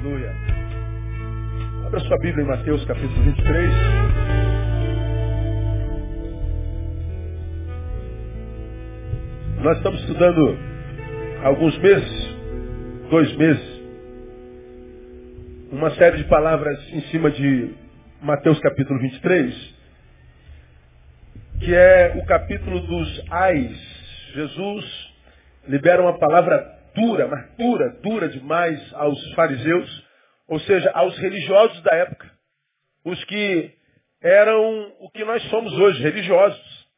Aleluia. Abra sua Bíblia em Mateus capítulo 23. Nós estamos estudando alguns meses, dois meses, uma série de palavras em cima de Mateus capítulo 23, que é o capítulo dos ais. Jesus libera uma palavra dura, mas dura, dura demais aos fariseus, ou seja, aos religiosos da época. Os que eram o que nós somos hoje, religiosos.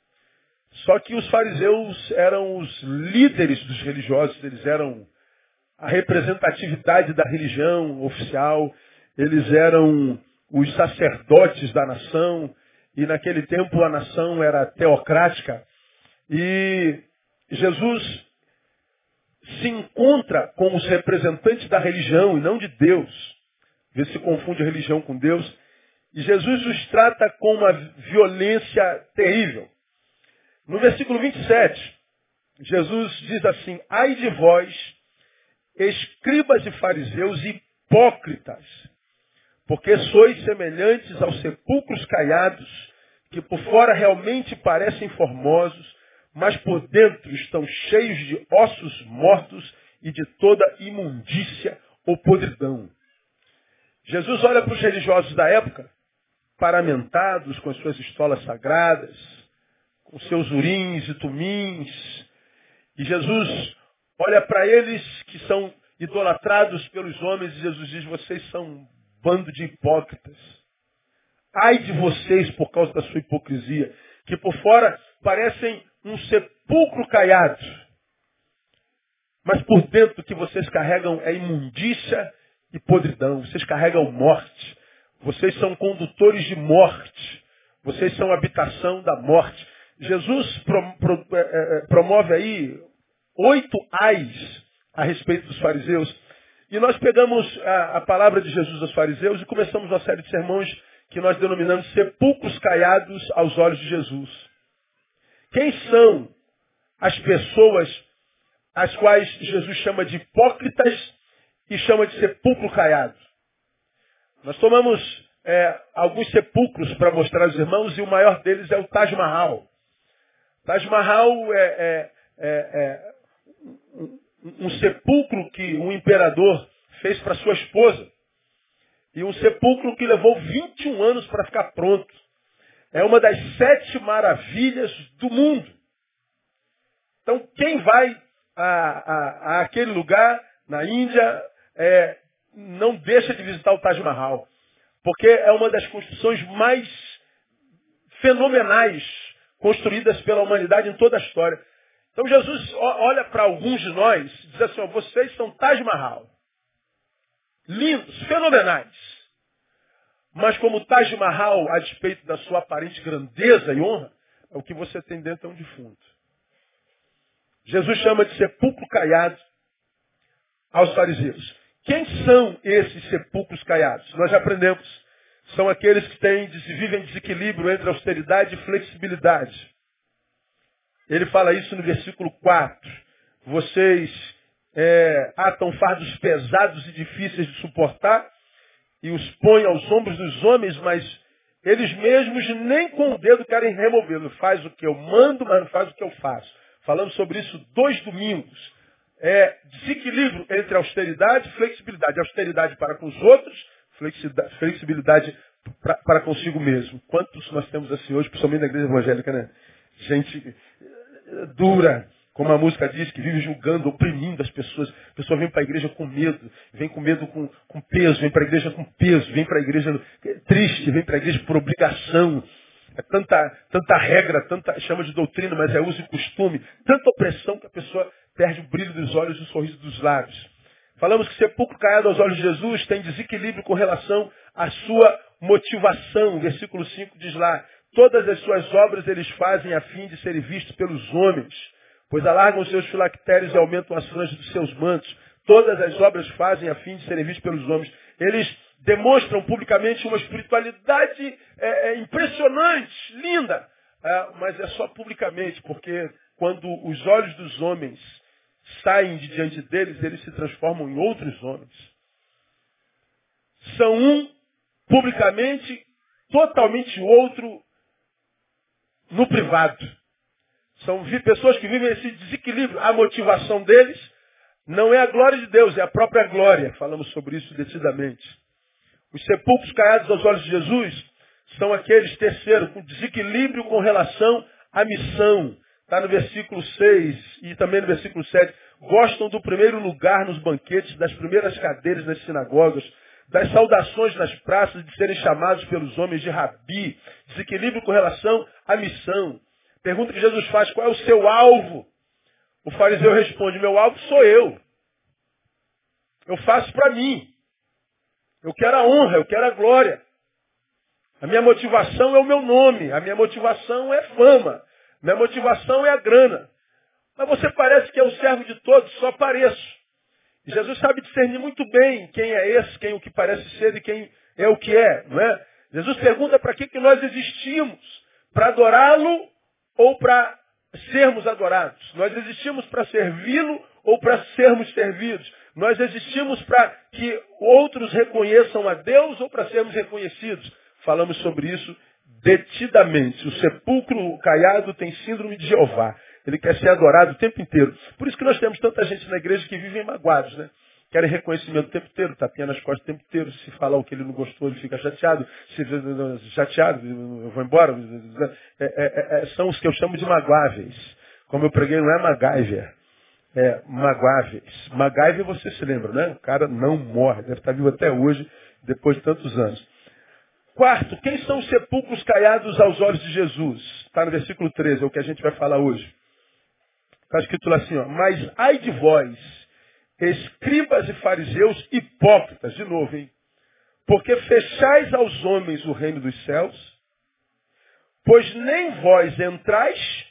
Só que os fariseus eram os líderes dos religiosos, eles eram a representatividade da religião oficial, eles eram os sacerdotes da nação, e naquele tempo a nação era teocrática. E Jesus se encontra com os representantes da religião e não de Deus. Vê se confunde a religião com Deus. E Jesus os trata com uma violência terrível. No versículo 27, Jesus diz assim: Ai de vós, escribas e fariseus hipócritas, porque sois semelhantes aos sepulcros caiados, que por fora realmente parecem formosos, mas por dentro estão cheios de ossos mortos e de toda imundícia ou podridão. Jesus olha para os religiosos da época, paramentados com as suas estolas sagradas, com seus urins e tumins, e Jesus olha para eles que são idolatrados pelos homens e Jesus diz, vocês são um bando de hipócritas. Ai de vocês por causa da sua hipocrisia, que por fora parecem um sepulcro caiado. Mas por dentro que vocês carregam é imundícia e podridão. Vocês carregam morte. Vocês são condutores de morte. Vocês são habitação da morte. Jesus pro, pro, é, é, é, promove aí oito ais a respeito dos fariseus. E nós pegamos a, a, palavra de Jesus aos fariseus e começamos uma série de sermões que nós denominamos sepulcros caiados aos olhos de Jesus. Quem são as pessoas as quais Jesus chama de hipócritas e chama de sepulcro caiado? Nós tomamos é, alguns sepulcros para mostrar aos irmãos e o maior deles é o Taj Mahal. Taj Mahal é, é, é, é um, um sepulcro que um imperador fez para sua esposa. E um sepulcro que levou 21 anos para ficar pronto. É uma das sete maravilhas do mundo. Então, quem vai a, a, a aquele lugar, na Índia, é, não deixa de visitar o Taj Mahal. Porque é uma das construções mais fenomenais construídas pela humanidade em toda a história. Então Jesus olha para alguns de nós e diz assim, ó, vocês são Taj Mahal. Lindos, fenomenais. Mas como Taj Mahal, a despeito da sua aparente grandeza e honra, é o que você tem dentro é um defunto. Jesus chama de sepulcro caiado aos fariseus. Quem são esses sepulcros caiados? Nós já aprendemos. São aqueles que têm, vivem desequilíbrio entre austeridade e flexibilidade. Ele fala isso no versículo 4. Vocês é, atam fardos pesados e difíceis de suportar e os põe aos ombros dos homens, mas eles mesmos nem com o dedo querem removê-lo. Faz o que eu mando, mas não faz o que eu faço. Falamos sobre isso dois domingos. É desequilíbrio entre austeridade e flexibilidade. Austeridade para com os outros, flexibilidade para consigo mesmo. Quantos nós temos assim hoje, principalmente na igreja evangélica, né? Gente dura, como a música diz, que vive julgando, oprimindo as pessoas. A pessoa vem para a igreja com medo, vem com medo com, com peso, vem para a igreja com peso, vem para a igreja triste, vem para a igreja por obrigação. É tanta, tanta regra, tanta chama de doutrina, mas é uso e costume, tanta opressão que a pessoa perde o brilho dos olhos e o sorriso dos lábios. Falamos que sepulcro caiado aos olhos de Jesus tem desequilíbrio com relação à sua motivação. Versículo 5 diz lá, todas as suas obras eles fazem a fim de serem vistos pelos homens pois alargam seus filactérios e aumentam as franjas dos seus mantos. Todas as obras fazem a fim de serem vistos pelos homens. Eles demonstram publicamente uma espiritualidade é, é, impressionante, linda, é, mas é só publicamente, porque quando os olhos dos homens saem de diante deles, eles se transformam em outros homens. são um publicamente, totalmente outro no privado. São pessoas que vivem esse desequilíbrio. A motivação deles não é a glória de Deus, é a própria glória. Falamos sobre isso decididamente. Os sepulcros caiados aos olhos de Jesus são aqueles, terceiro, com desequilíbrio com relação à missão. Está no versículo 6 e também no versículo 7. Gostam do primeiro lugar nos banquetes, das primeiras cadeiras nas sinagogas, das saudações nas praças, de serem chamados pelos homens de rabi. Desequilíbrio com relação à missão. Pergunta que Jesus faz, qual é o seu alvo? O fariseu responde, meu alvo sou eu. Eu faço para mim. Eu quero a honra, eu quero a glória. A minha motivação é o meu nome, a minha motivação é fama, minha motivação é a grana. Mas você parece que é o servo de todos, só pareço. Jesus sabe discernir muito bem quem é esse, quem é o que parece ser e quem é o que é, não é? Jesus pergunta para que, que nós existimos? Para adorá-lo ou para sermos adorados? Nós existimos para servi-lo ou para sermos servidos? Nós existimos para que outros reconheçam a Deus ou para sermos reconhecidos? Falamos sobre isso detidamente. O sepulcro caiado tem síndrome de Jeová. Ele quer ser adorado o tempo inteiro. Por isso que nós temos tanta gente na igreja que vivem magoados, né? Querem reconhecimento o tempo inteiro, tapinha nas costas o tempo inteiro. Se falar o que ele não gostou, ele fica chateado. Se chateado, eu vou embora. É, é, é, são os que eu chamo de magoáveis. Como eu preguei, não é MacGyver. É magoáveis. MacGyver você se lembra, né? O cara não morre, deve estar vivo até hoje, depois de tantos anos. Quarto, quem são os sepulcros caiados aos olhos de Jesus? Está no versículo 13, é o que a gente vai falar hoje. Está escrito lá assim, ó, mas ai de vós, escribas e fariseus hipócritas, de novo, hein? Porque fechais aos homens o reino dos céus, pois nem vós entrais,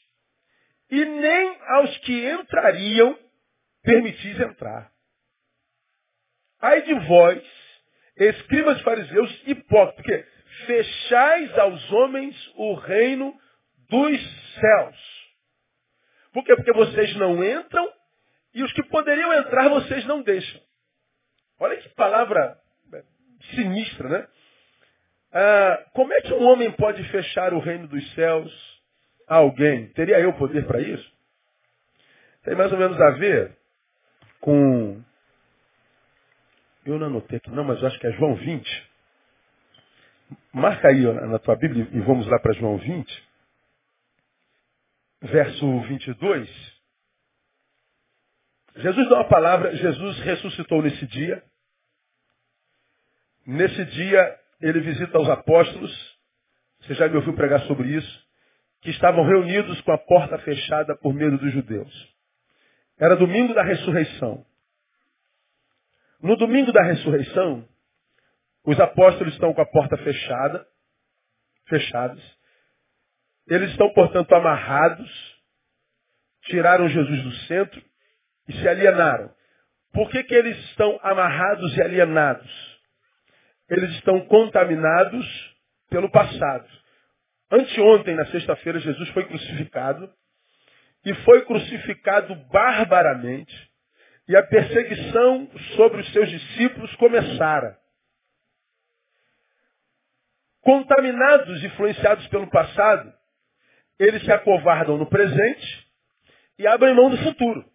e nem aos que entrariam permitis entrar. Ai de vós, escribas e fariseus hipócritas, porque fechais aos homens o reino dos céus. Por quê? Porque vocês não entram e os que poderiam entrar vocês não deixam. Olha que palavra é, sinistra, né? Ah, como é que um homem pode fechar o reino dos céus a alguém? Teria eu poder para isso? Tem mais ou menos a ver com. Eu não anotei aqui, não, mas acho que é João 20. Marca aí na tua Bíblia e vamos lá para João 20, verso 22. Jesus dá uma palavra, Jesus ressuscitou nesse dia. Nesse dia, ele visita os apóstolos, você já me ouviu pregar sobre isso, que estavam reunidos com a porta fechada por medo dos judeus. Era domingo da ressurreição. No domingo da ressurreição, os apóstolos estão com a porta fechada, fechados. Eles estão, portanto, amarrados, tiraram Jesus do centro e se alienaram. Por que, que eles estão amarrados e alienados? Eles estão contaminados pelo passado. Anteontem, na sexta-feira, Jesus foi crucificado e foi crucificado barbaramente e a perseguição sobre os seus discípulos começara. Contaminados, influenciados pelo passado, eles se acovardam no presente e abrem mão do futuro.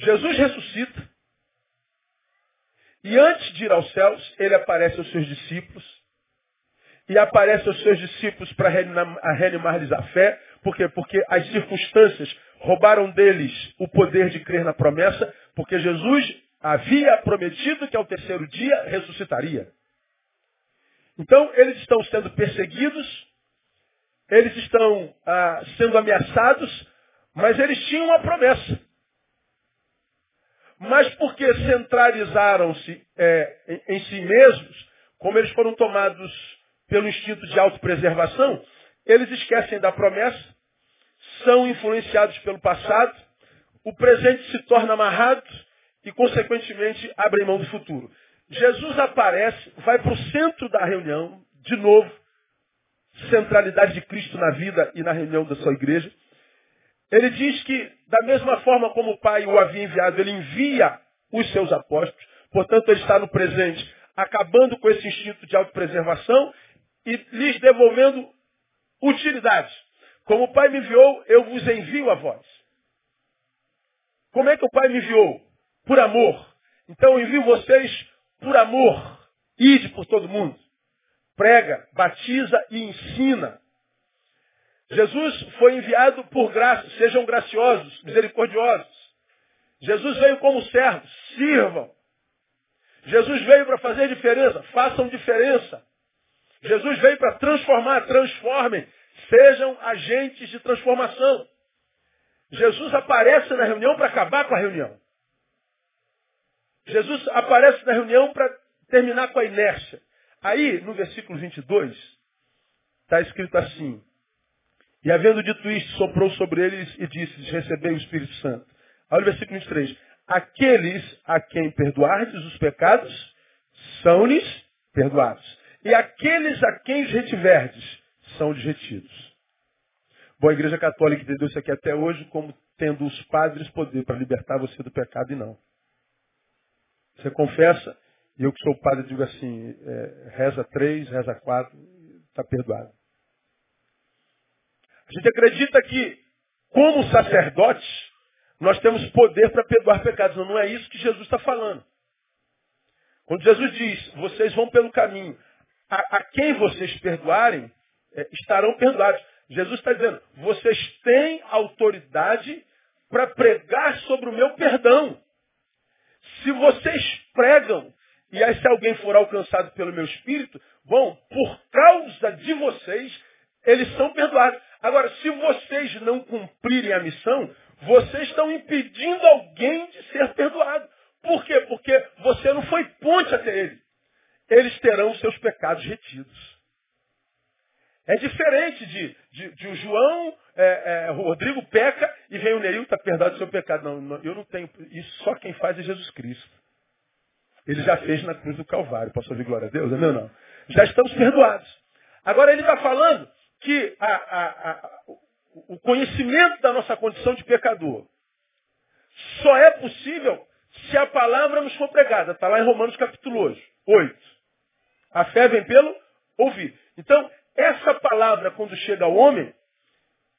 Jesus ressuscita. E antes de ir aos céus, ele aparece aos seus discípulos. E aparece aos seus discípulos para reanimar-lhes a fé. Por quê? Porque as circunstâncias roubaram deles o poder de crer na promessa, porque Jesus havia prometido que ao terceiro dia ressuscitaria. Então, eles estão sendo perseguidos, eles estão ah, sendo ameaçados, mas eles tinham uma promessa. Mas porque centralizaram-se é, em, em si mesmos, como eles foram tomados pelo instinto de autopreservação, eles esquecem da promessa, são influenciados pelo passado, o presente se torna amarrado e, consequentemente, abrem mão do futuro. Jesus aparece, vai para o centro da reunião, de novo, centralidade de Cristo na vida e na reunião da sua igreja. Ele diz que, da mesma forma como o Pai o havia enviado, ele envia os seus apóstolos. Portanto, ele está no presente, acabando com esse instinto de autopreservação e lhes devolvendo utilidade. Como o Pai me enviou, eu vos envio a vós. Como é que o Pai me enviou? Por amor. Então eu envio vocês por amor. Ide por todo mundo. Prega, batiza e ensina. Jesus foi enviado por graça. Sejam graciosos, misericordiosos. Jesus veio como servo. Sirvam. Jesus veio para fazer diferença. Façam diferença. Jesus veio para transformar. Transformem. Sejam agentes de transformação. Jesus aparece na reunião para acabar com a reunião. Jesus aparece na reunião para terminar com a inércia. Aí, no versículo 22, está escrito assim: E havendo dito isto, soprou sobre eles e disse: Recebei o Espírito Santo. Olha o versículo 23. Aqueles a quem perdoardes os pecados, são-lhes perdoados. E aqueles a quem os retiverdes, são-lhes retidos. Bom, a Igreja Católica entendeu isso aqui até hoje como tendo os padres poder para libertar você do pecado e não. Você confessa, e eu que sou padre digo assim, é, reza três, reza quatro, está perdoado. A gente acredita que, como sacerdotes, nós temos poder para perdoar pecados. Não, não é isso que Jesus está falando. Quando Jesus diz, vocês vão pelo caminho, a, a quem vocês perdoarem, é, estarão perdoados. Jesus está dizendo, vocês têm autoridade para pregar sobre o meu perdão. Se vocês pregam, e aí se alguém for alcançado pelo meu espírito, bom, por causa de vocês, eles são perdoados. Agora, se vocês não cumprirem a missão, vocês estão impedindo alguém de ser perdoado. Por quê? Porque você não foi ponte até ele. Eles terão seus pecados retidos. É diferente de, de, de o João, é, é, o Rodrigo peca e vem o Neil, está perdoado do seu pecado. Não, não, eu não tenho. Isso só quem faz é Jesus Cristo. Ele já fez na cruz do Calvário. Posso ouvir glória a Deus? Não, não. Já estamos perdoados. Agora ele está falando que a, a, a, o conhecimento da nossa condição de pecador só é possível se a palavra nos for pregada. Está lá em Romanos capítulo 8. A fé vem pelo ouvir. Então, essa palavra, quando chega ao homem,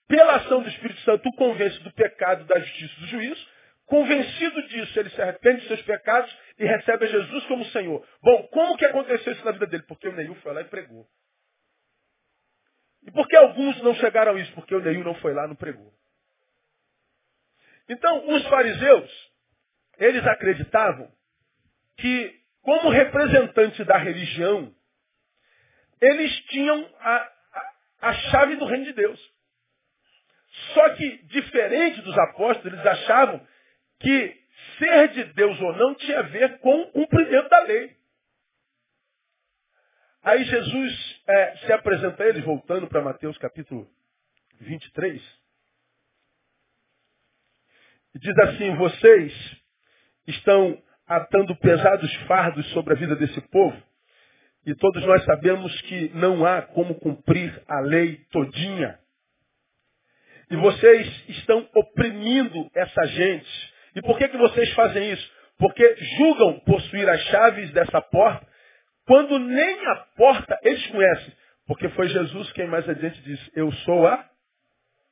pela ação do Espírito Santo, o convence do pecado, da justiça do juízo. Convencido disso, ele se arrepende de seus pecados e recebe a Jesus como Senhor. Bom, como que aconteceu isso na vida dele? Porque o Neil foi lá e pregou. E por que alguns não chegaram a isso? Porque o Neil não foi lá não pregou. Então, os fariseus, eles acreditavam que, como representante da religião, eles tinham a, a, a chave do reino de Deus. Só que, diferente dos apóstolos, eles achavam que ser de Deus ou não tinha a ver com o cumprimento da lei. Aí Jesus é, se apresenta a eles, voltando para Mateus capítulo 23, e diz assim, vocês estão atando pesados fardos sobre a vida desse povo, e todos nós sabemos que não há como cumprir a lei todinha. E vocês estão oprimindo essa gente. E por que, que vocês fazem isso? Porque julgam possuir as chaves dessa porta, quando nem a porta eles conhecem. Porque foi Jesus quem mais adiante disse, eu sou a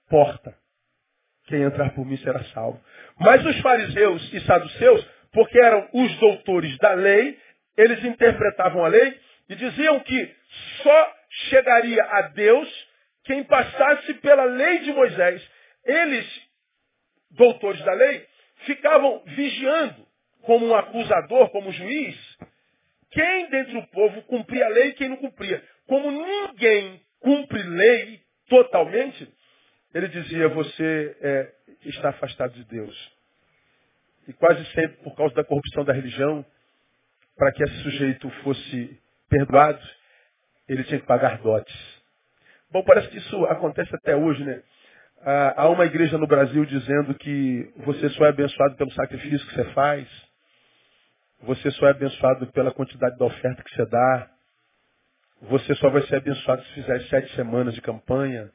porta. Quem entrar por mim será salvo. Mas os fariseus e saduceus, porque eram os doutores da lei, eles interpretavam a lei e diziam que só chegaria a Deus quem passasse pela lei de Moisés. Eles, doutores da lei, ficavam vigiando, como um acusador, como um juiz, quem dentre o povo cumpria a lei e quem não cumpria. Como ninguém cumpre lei totalmente, ele dizia, você é, está afastado de Deus. E quase sempre, por causa da corrupção da religião, para que esse sujeito fosse perdoados, ele tinha que pagar dotes. Bom, parece que isso acontece até hoje, né? Há uma igreja no Brasil dizendo que você só é abençoado pelo sacrifício que você faz, você só é abençoado pela quantidade da oferta que você dá, você só vai ser abençoado se fizer sete semanas de campanha,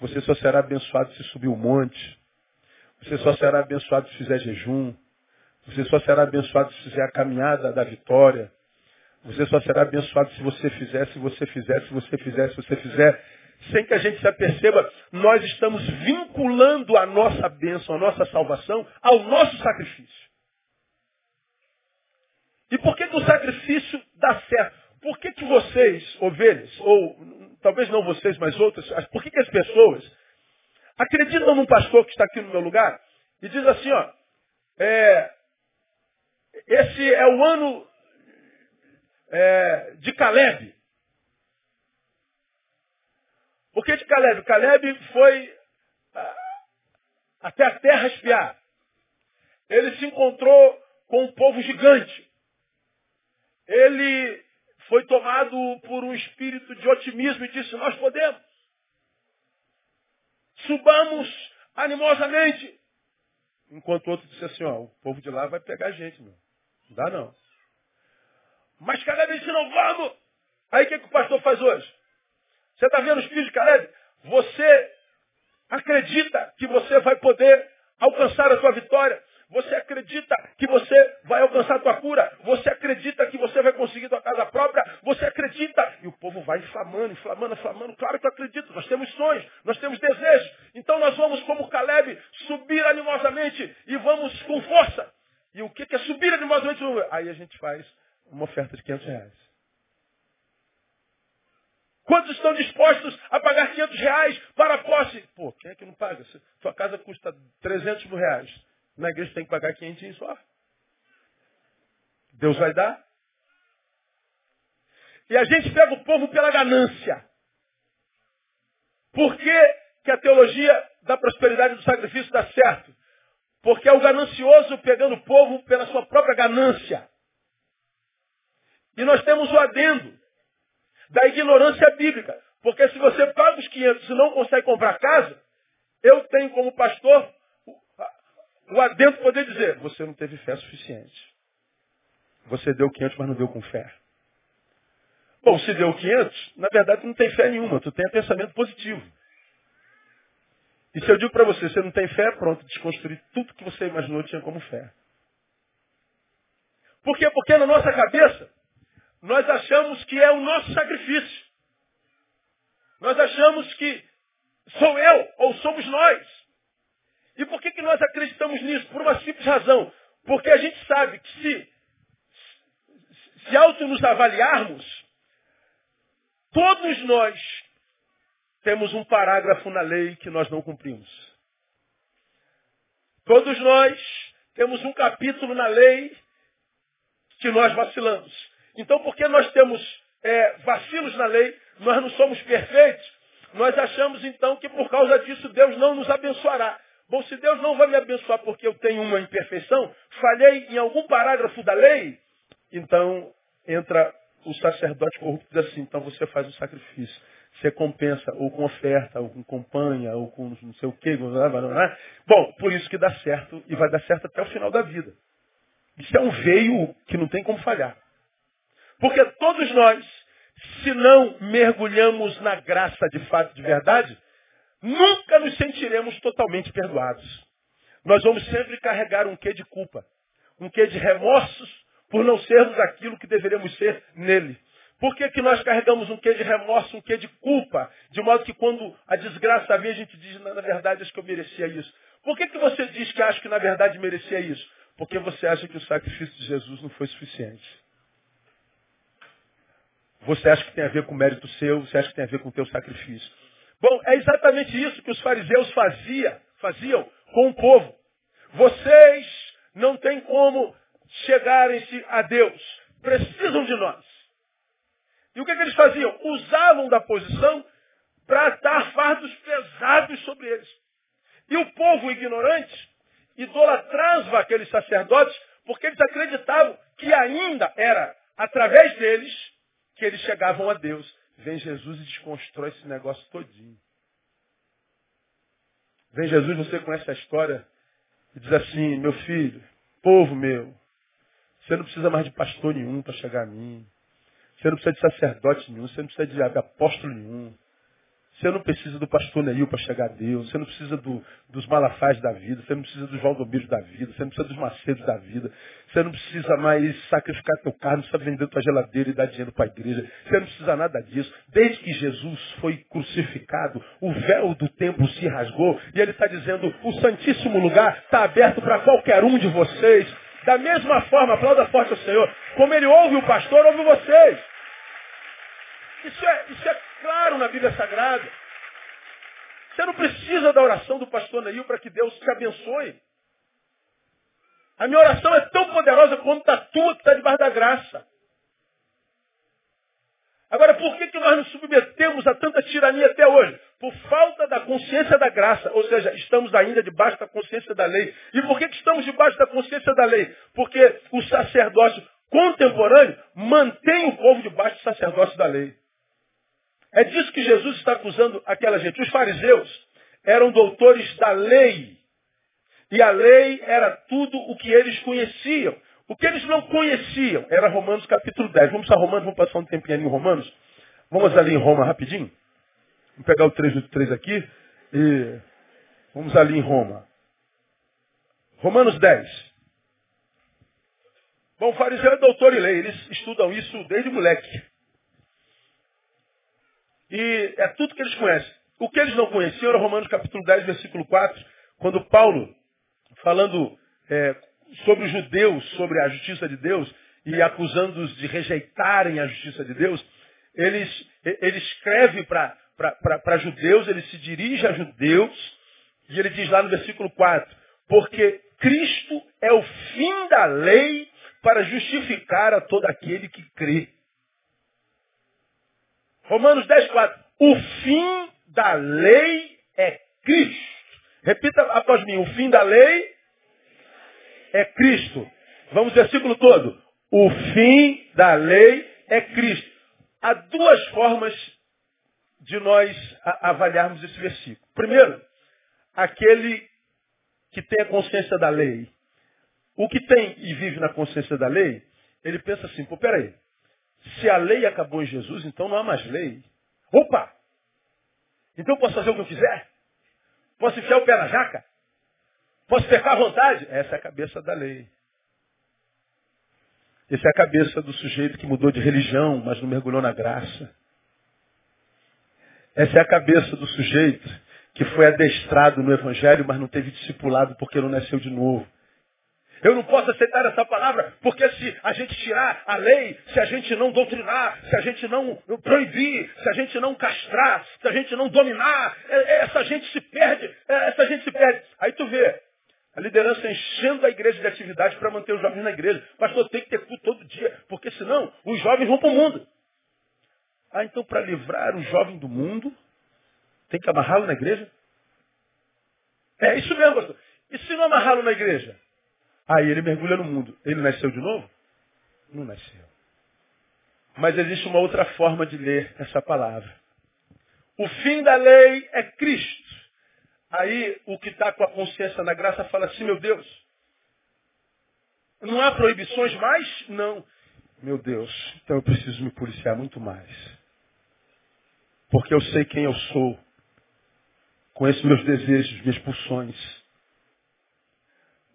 você só será abençoado se subir o um monte, você só será abençoado se fizer jejum, Você só será abençoado se fizer a caminhada da vitória. Você só será abençoado se você fizer, se você fizer, se você fizer, se você fizer. Sem que a gente se aperceba, nós estamos vinculando a nossa bênção, a nossa salvação ao nosso sacrifício. E por que, que o sacrifício dá certo? Por que, que vocês, ovelhas, ou talvez não vocês, mas outras, por que, que as pessoas acreditam num pastor que está aqui no meu lugar e diz assim, ó, é, esse é o ano é, de Caleb. Por que de Caleb? Caleb foi ah, até a terra espiar. Ele se encontrou com um povo gigante. Ele foi tomado por um espírito de otimismo e disse, nós podemos. Subamos animosamente. Enquanto outro disse assim, ó, o povo de lá vai pegar a gente, meu. Não dá não. Mas Caleb disse, não vamos. Aí o que, que o pastor faz hoje? Você está vendo os filhos de Caleb? Você acredita que você vai poder alcançar a sua vitória. Você acredita que você vai alcançar a tua cura. Você acredita que você vai conseguir tua casa própria. Você acredita. E o povo vai inflamando, inflamando, inflamando. Claro que eu acredito. Nós temos sonhos, nós temos desejos. Então nós vamos, como Caleb, subir animosamente e vamos com força. E o que é subir animosamente? Aí a gente faz uma oferta de 500 reais. Quantos estão dispostos a pagar 500 reais para a posse? Pô, quem é que não paga? Sua casa custa 300 mil reais. Na igreja tem que pagar 500 só. Deus vai dar. E a gente pega o povo pela ganância. Por que, que a teologia da prosperidade do sacrifício dá certo? Porque é o ganancioso pegando o povo pela sua própria ganância. E nós temos o adendo da ignorância bíblica. Porque se você paga os 500 e não consegue comprar casa, eu tenho como pastor o adendo poder dizer, você não teve fé suficiente. Você deu 500, mas não deu com fé. Bom, se deu 500, na verdade tu não tem fé nenhuma, tu tem pensamento positivo. E se eu digo para você, você não tem fé, pronto, desconstruir tudo que você imaginou tinha como fé. Por quê? Porque na nossa cabeça, nós achamos que é o nosso sacrifício. Nós achamos que sou eu ou somos nós. E por que, que nós acreditamos nisso? Por uma simples razão. Porque a gente sabe que se, se auto nos avaliarmos, todos nós temos um parágrafo na lei que nós não cumprimos. Todos nós temos um capítulo na lei que nós vacilamos. Então, porque nós temos é, vacilos na lei, nós não somos perfeitos, nós achamos então que por causa disso Deus não nos abençoará. Bom, se Deus não vai me abençoar porque eu tenho uma imperfeição, falhei em algum parágrafo da lei, então entra o sacerdote corrupto e diz assim, então você faz o sacrifício. Você compensa ou com oferta, ou com companhia, ou com não sei o quê. Bom, por isso que dá certo e vai dar certo até o final da vida. Isso é um veio que não tem como falhar. Porque todos nós, se não mergulhamos na graça de fato, de verdade, nunca nos sentiremos totalmente perdoados. Nós vamos sempre carregar um quê de culpa, um quê de remorsos por não sermos aquilo que deveríamos ser nele. Por que, que nós carregamos um quê de remorso, um quê de culpa? De modo que quando a desgraça vem, a gente diz, na verdade, acho que eu merecia isso. Por que, que você diz que acha que na verdade merecia isso? Porque você acha que o sacrifício de Jesus não foi suficiente. Você acha que tem a ver com o mérito seu, você acha que tem a ver com o teu sacrifício. Bom, é exatamente isso que os fariseus fazia, faziam com o povo. Vocês não têm como chegarem-se a Deus. Precisam de nós. E o que, que eles faziam? Usavam da posição para dar fardos pesados sobre eles. E o povo ignorante idolatrava aqueles sacerdotes porque eles acreditavam que ainda era através deles que eles chegavam a Deus. Vem Jesus e desconstrói esse negócio todinho. Vem Jesus, você conhece a história, e diz assim, meu filho, povo meu, você não precisa mais de pastor nenhum para chegar a mim. Você não precisa de sacerdote nenhum, você não precisa de apóstolo nenhum. Você não precisa do pastor Neil para chegar a Deus. Você não precisa do, dos malafás da vida. Você não precisa dos valdomírios da vida. Você não precisa dos macedos da vida. Você não precisa mais sacrificar teu carro. Não precisa vender tua geladeira e dar dinheiro para a igreja. Você não precisa nada disso. Desde que Jesus foi crucificado, o véu do templo se rasgou. E ele está dizendo, o santíssimo lugar está aberto para qualquer um de vocês. Da mesma forma, aplauda forte ao Senhor. Como ele ouve o pastor, ouve vocês. Isso é, isso é claro na Bíblia Sagrada. Você não precisa da oração do pastor Neil para que Deus te abençoe. A minha oração é tão poderosa quanto a tua que está debaixo da graça. Agora, por que, que nós nos submetemos a tanta tirania até hoje? Por falta da consciência da graça. Ou seja, estamos ainda debaixo da consciência da lei. E por que, que estamos debaixo da consciência da lei? Porque o sacerdócio contemporâneo mantém o povo debaixo do sacerdócio da lei. É disso que Jesus está acusando aquela gente. Os fariseus eram doutores da lei. E a lei era tudo o que eles conheciam. O que eles não conheciam era Romanos capítulo 10. Vamos a Romanos, vamos passar um tempinho ali em Romanos. Vamos ali em Roma rapidinho. Vamos pegar o 3 do 3 aqui e vamos ali em Roma. Romanos 10. Bom, o fariseu é doutor em lei, eles estudam isso desde moleque. E é tudo que eles conhecem. O que eles não conheciam era Romanos capítulo 10, versículo 4, quando Paulo, falando é, sobre os judeus, sobre a justiça de Deus, e acusando-os de rejeitarem a justiça de Deus, ele escreve para judeus, ele se dirige a judeus, e ele diz lá no versículo 4, porque Cristo é o fim da lei para justificar a todo aquele que crê. Romanos 10, 4. O fim da lei é Cristo. Repita após mim. O fim da lei é Cristo. Vamos versículo todo. O fim da lei é Cristo. Há duas formas de nós avaliarmos esse versículo. Primeiro, aquele que tem a consciência da lei. O que tem e vive na consciência da lei, ele pensa assim, pô, peraí, se a lei acabou em Jesus, então não há mais lei. Opa! Então posso fazer o que eu quiser? Posso enfiar o pé na jaca? Posso pecar à vontade? Essa é a cabeça da lei. Essa é a cabeça do sujeito que mudou de religião, mas não mergulhou na graça. Essa é a cabeça do sujeito que foi adestrado no Evangelho, mas não teve discipulado porque não nasceu de novo. Eu não posso aceitar essa palavra, porque se a gente tirar a lei, se a gente não doutrinar, se a gente não proibir, se a gente não castrar, se a gente não dominar, é, é, essa gente se perde, é, essa gente se perde. Aí tu vê, a liderança enchendo a igreja de atividade para manter os jovens na igreja. Pastor, tem que ter culto todo dia, porque senão os jovens vão para o mundo. Ah, então para livrar o jovem do mundo, tem que amarrá-lo na igreja? É isso mesmo, pastor. E se não amarrá-lo na igreja? Aí ele mergulha no mundo. Ele nasceu de novo? Não nasceu. Mas existe uma outra forma de ler essa palavra. O fim da lei é Cristo. Aí o que está com a consciência na graça fala assim, meu Deus, não há proibições mais? Não. Meu Deus, então eu preciso me policiar muito mais. Porque eu sei quem eu sou. Conheço meus desejos, minhas pulsões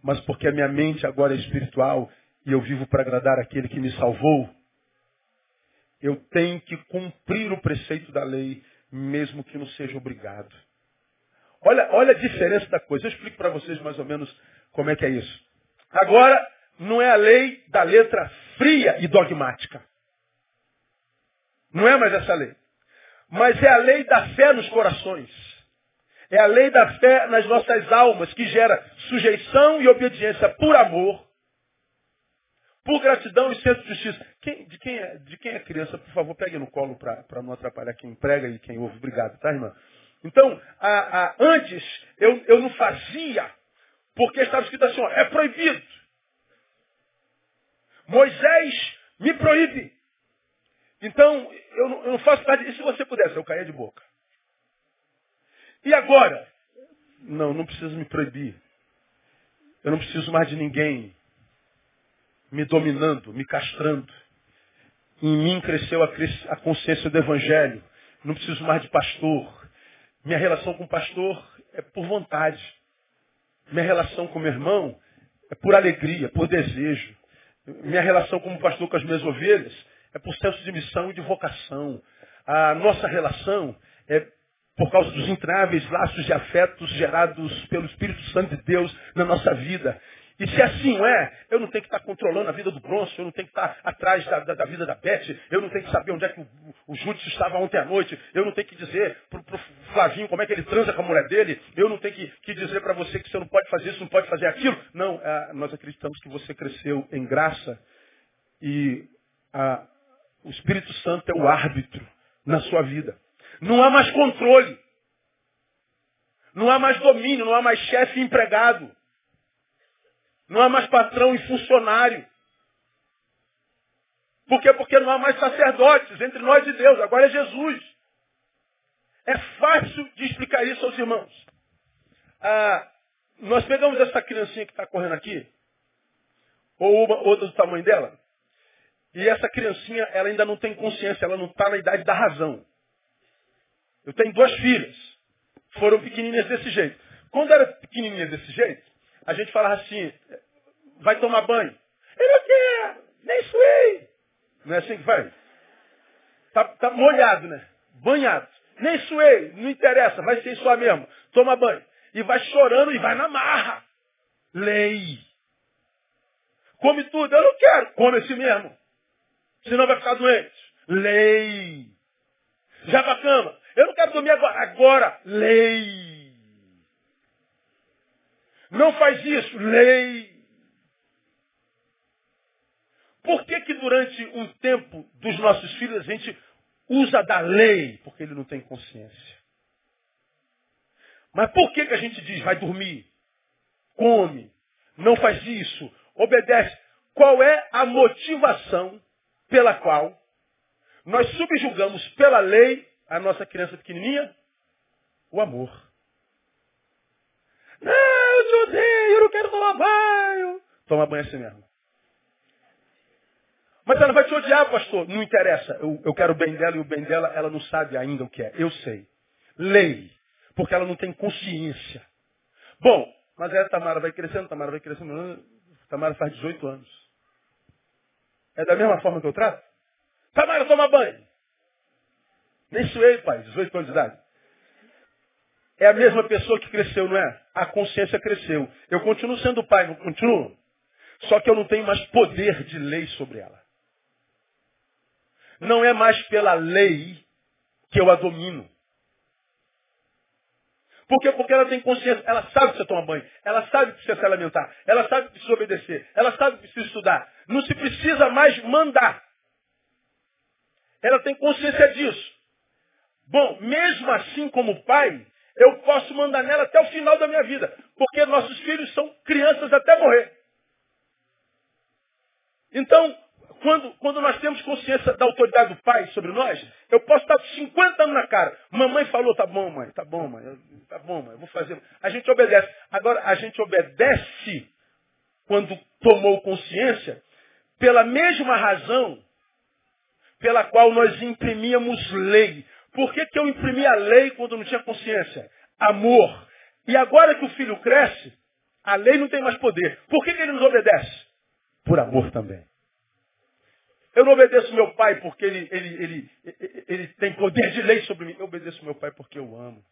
mas porque a minha mente agora é espiritual e eu vivo para agradar aquele que me salvou, eu tenho que cumprir o preceito da lei, mesmo que não seja obrigado. Olha, olha a diferença da coisa. Eu explico para vocês mais ou menos como é que é isso. Agora, não é a lei da letra fria e dogmática. Não é mais essa lei. Mas é a lei da fé nos corações. É a lei da fé nas nossas almas que gera sujeição e obediência por amor, por gratidão e senso de justiça. Quem, de, quem é, de quem é criança, por favor, pegue no colo para não atrapalhar quem prega e quem ouve. Obrigado, tá, irmã? Então, a, a, antes eu, eu não fazia, porque estava escrito assim, ó, é proibido. Moisés me proíbe. Então, eu não, eu não faço nada. E se você pudesse, eu caía de boca. E agora? Não, não preciso me proibir. Eu não preciso mais de ninguém me dominando, me castrando. Em mim cresceu a, consciência do Evangelho. Não preciso mais de pastor. Minha relação com o pastor é por vontade. Minha relação com meu irmão é por alegria, por desejo. Minha relação como pastor com as minhas ovelhas é por senso de missão e de vocação. A nossa relação é por causa dos entraves laços de afetos gerados pelo Espírito Santo de Deus na nossa vida. E se assim é, eu não tenho que estar controlando a vida do Bronson, eu não tenho que estar atrás da, da, da vida da Beth, eu não tenho que saber onde é que o, o Júdice estava ontem à noite, eu não tenho que dizer para o Flavinho como é que ele transa com a mulher dele, eu não tenho que, que dizer para você que você não pode fazer isso, não pode fazer aquilo. Não, é, nós acreditamos que você cresceu em graça e a, o Espírito Santo é o árbitro na sua vida. Não há mais controle. Não há mais domínio, não há mais chefe e empregado. Não há mais patrão e funcionário. Por quê? Porque não há mais sacerdotes entre nós e Deus. Agora é Jesus. É fácil de explicar isso aos irmãos. Ah, nós pegamos essa criancinha que está correndo aqui, ou uma, outra do tamanho dela, e essa criancinha, ela ainda não tem consciência, ela não está na idade da razão. Eu tenho duas filhas, foram pequenininhas desse jeito. Quando era pequenininha desse jeito, a gente falava assim, vai tomar banho. Eu não quero, nem suei. Não é assim que vai? Tá, tá molhado, né? Banhado. Nem suei, não interessa, vai ser suar mesmo. Toma banho. E vai chorando e vai na marra. Lei. Come tudo, eu não quero. Come assim mesmo. Senão vai ficar doente. Lei. Já pra cama. Eu não quero dormir agora. Agora, lei. Não faz isso. Lei. Por que que durante um tempo dos nossos filhos a gente usa da lei? Porque ele não tem consciência. Mas por que que a gente diz, vai dormir, come, não faz isso, obedece? Qual é a motivação pela qual nós subjugamos pela lei a nossa criança pequenininha? O amor. Não, eu te odeio, eu não quero tomar banho. Toma banho assim mesmo. Mas ela vai te odiar, pastor. Não interessa. Eu, eu quero o bem dela e o bem dela, ela não sabe ainda o que é. Eu sei. Lei. Porque ela não tem consciência. Bom, mas aí a Tamara vai crescendo, Tamara vai crescendo. Tamara faz 18 anos. É da mesma forma que eu trato? Tamara, toma banho. Nem suei, pai, 18 anos de idade. É a mesma pessoa que cresceu, não é? A consciência cresceu. Eu continuo sendo pai, não continuo? Só que eu não tenho mais poder de lei sobre ela. Não é mais pela lei que eu a domino. Por quê? Porque ela tem consciência, ela sabe que precisa tomar banho, ela sabe que precisa se alimentar, ela sabe que precisa obedecer, ela sabe que precisa estudar. Não se precisa mais mandar. Ela tem consciência disso. Bom, mesmo assim como pai, eu posso mandar nela até o final da minha vida, porque nossos filhos são crianças até morrer. Então, quando, quando nós temos consciência da autoridade do pai sobre nós, eu posso estar 50 anos na cara. Mamãe falou, tá bom, mãe, tá bom, mãe, tá bom, mãe, eu vou fazer. A gente obedece. Agora, a gente obedece quando tomou consciência pela mesma razão pela qual nós imprimíamos lei. Por que, que eu imprimi a lei quando não tinha consciência? Amor. E agora que o filho cresce, a lei não tem mais poder. Por que, que ele nos obedece? Por amor também. Eu não obedeço meu pai porque ele, ele, ele, ele, tem poder de lei sobre mim. Eu obedeço meu pai porque eu amo.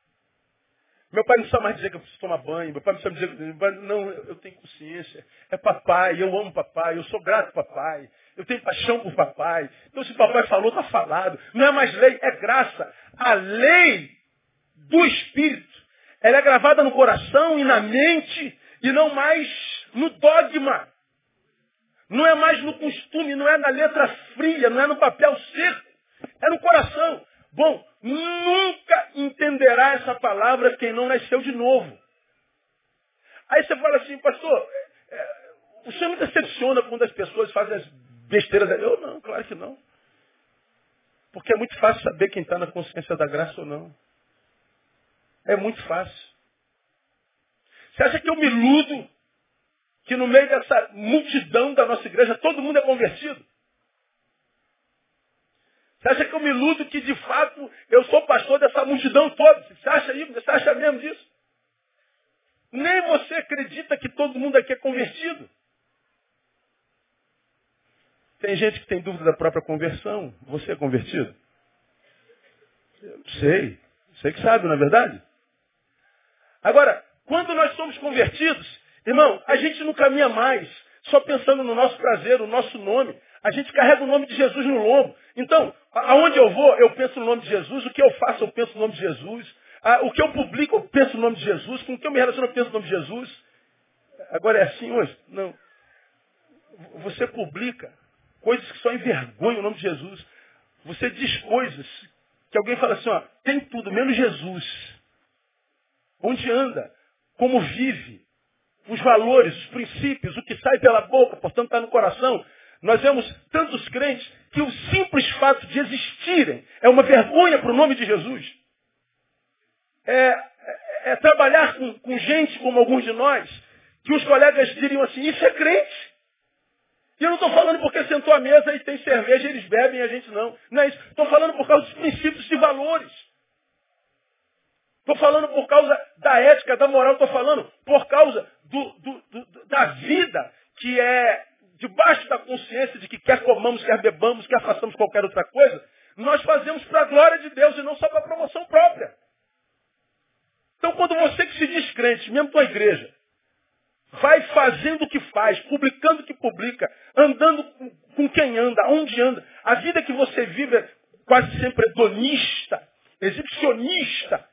Meu pai não precisa mais dizer que eu preciso tomar banho. Meu pai não precisa dizer que não, eu tenho consciência. É papai, eu amo papai, eu sou grato papai. Eu tenho paixão por papai. Então se papai falou, está falado. Não é mais lei, é graça. A lei do Espírito, ela é gravada no coração e na mente e não mais no dogma. Não é mais no costume, não é na letra fria, não é no papel seco. É no coração. Bom, nunca entenderá essa palavra quem não nasceu de novo. Aí você fala assim, pastor, é, o senhor me decepciona quando as pessoas fazem as besteiras. Eu não, claro que não. Porque é muito fácil saber quem está na consciência da graça ou não. É muito fácil. Você acha que eu me iludo que no meio dessa multidão da nossa igreja todo mundo é convertido. Você acha que eu me iludo que de fato eu sou pastor dessa multidão toda? Você acha isso? Você acha mesmo disso? Nem você acredita que todo mundo aqui é convertido. Tem gente que tem dúvida da própria conversão. Você é convertido? Eu sei. Sei que sabe, não é verdade? Agora, quando nós somos convertidos, irmão, a gente não caminha mais só pensando no nosso prazer, no nosso nome. A gente carrega o nome de Jesus no lombo. Então, aonde eu vou, eu penso no nome de Jesus. O que eu faço, eu penso no nome de Jesus. o que eu publico, eu penso no nome de Jesus. Com o que eu me relaciono, eu penso no nome de Jesus. Agora é assim hoje? Não. Você publica coisas que só envergonham o nome de Jesus. Você diz coisas que alguém fala assim, ó, tem tudo, menos Jesus. Onde anda? Como vive? Os valores, os princípios, o que sai pela boca, portanto está no coração. Nós vemos tantos crentes que o simples fato de existirem é uma vergonha para o nome de Jesus. É, é, é trabalhar com, com gente como alguns de nós, que os colegas diriam assim, isso é crente. E eu não estou falando porque sentou à mesa e tem cerveja, eles bebem e a gente não. Não é isso. Estou falando por causa dos princípios e valores. Estou falando por causa da ética, da moral. Estou falando por causa do, do, do, da vida que é debaixo da consciência de que quer comamos, quer bebamos, quer façamos qualquer outra coisa, nós fazemos para a glória de Deus e não só para a promoção própria. Então, quando você que se diz crente, mesmo tua igreja, vai fazendo o que faz, publicando o que publica, andando com quem anda, onde anda. A vida que você vive é quase sempre hedonista, exibicionista,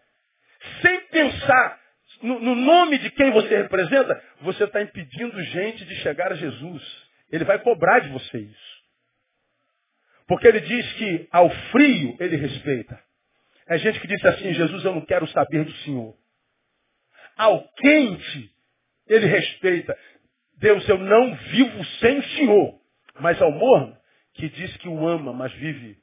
sem pensar no, no nome de quem você representa, você está impedindo gente de chegar a Jesus. Ele vai cobrar de você isso. Porque ele diz que ao frio ele respeita. É gente que diz assim, Jesus, eu não quero saber do Senhor. Ao quente, ele respeita. Deus, eu não vivo sem o Senhor. Mas ao morno, que diz que o ama, mas vive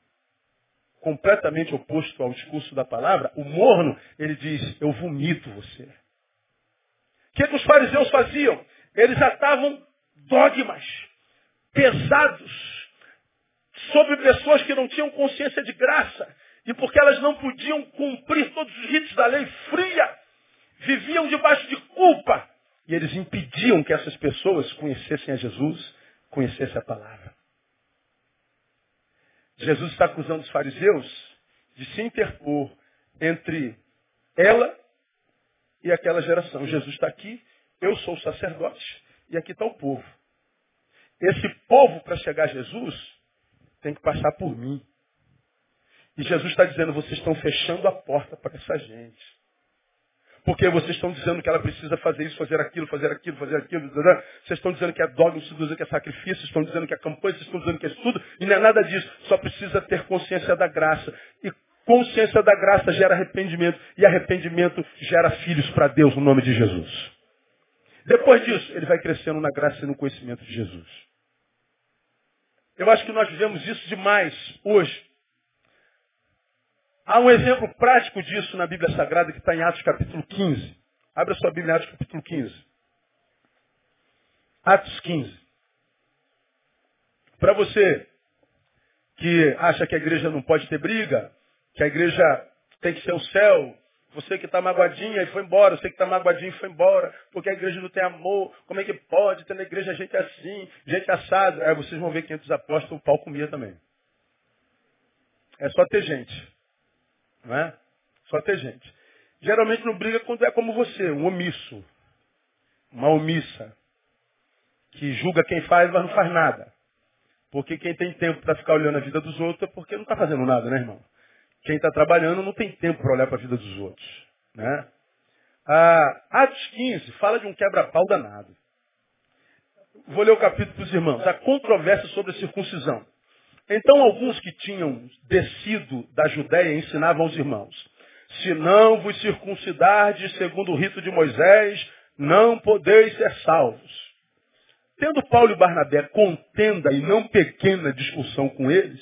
completamente oposto ao discurso da palavra, o morno, ele diz, eu vomito você. O que, que os fariseus faziam? Eles atavam dogmas pesados sobre pessoas que não tinham consciência de graça. E porque elas não podiam cumprir todos os ritos da lei fria, viviam debaixo de culpa. E eles impediam que essas pessoas conhecessem a Jesus, conhecessem a palavra. Jesus está acusando os fariseus de se interpor entre ela e aquela geração. Jesus está aqui, eu sou o sacerdote, e aqui está o povo. Esse povo, para chegar a Jesus, tem que passar por mim. E Jesus está dizendo, vocês estão fechando a porta para essa gente. Porque vocês estão dizendo que ela precisa fazer isso, fazer aquilo, fazer aquilo, fazer aquilo. Vocês estão dizendo que é dogma, vocês estão dizendo que é sacrifício, estão dizendo que é campanha, vocês estão dizendo que é estudo. E não é nada disso. Só precisa ter consciência da graça. E consciência da graça gera arrependimento. E arrependimento gera filhos para Deus no nome de Jesus. Depois disso, ele vai crescendo na graça e no conhecimento de Jesus. Eu acho que nós vivemos isso demais hoje. Há um exemplo prático disso na Bíblia Sagrada que está em Atos capítulo 15. Abra sua Bíblia em Atos capítulo 15. Atos 15. Para você que acha que a igreja não pode ter briga, que a igreja tem que ser o céu, você que está magoadinha e foi embora, você que está magoadinho e foi embora, porque a igreja não tem amor, como é que pode ter na igreja gente assim, gente assado? Aí vocês vão ver que entre os apóstolos o pau comia também. É só ter gente. Não é? Só ter gente. Geralmente não briga quando é como você, um omisso. Uma omissa. Que julga quem faz, mas não faz nada. Porque quem tem tempo para ficar olhando a vida dos outros é porque não está fazendo nada, né, irmão? Quem está trabalhando não tem tempo para olhar para a vida dos outros. Né? Ah, Atos 15 fala de um quebra-pau danado. Vou ler o capítulo para os irmãos. A controvérsia sobre a circuncisão. Então alguns que tinham descido da Judéia ensinavam aos irmãos, se não vos circuncidardes segundo o rito de Moisés, não podeis ser salvos. Tendo Paulo e Barnabé contenda e não pequena discussão com eles,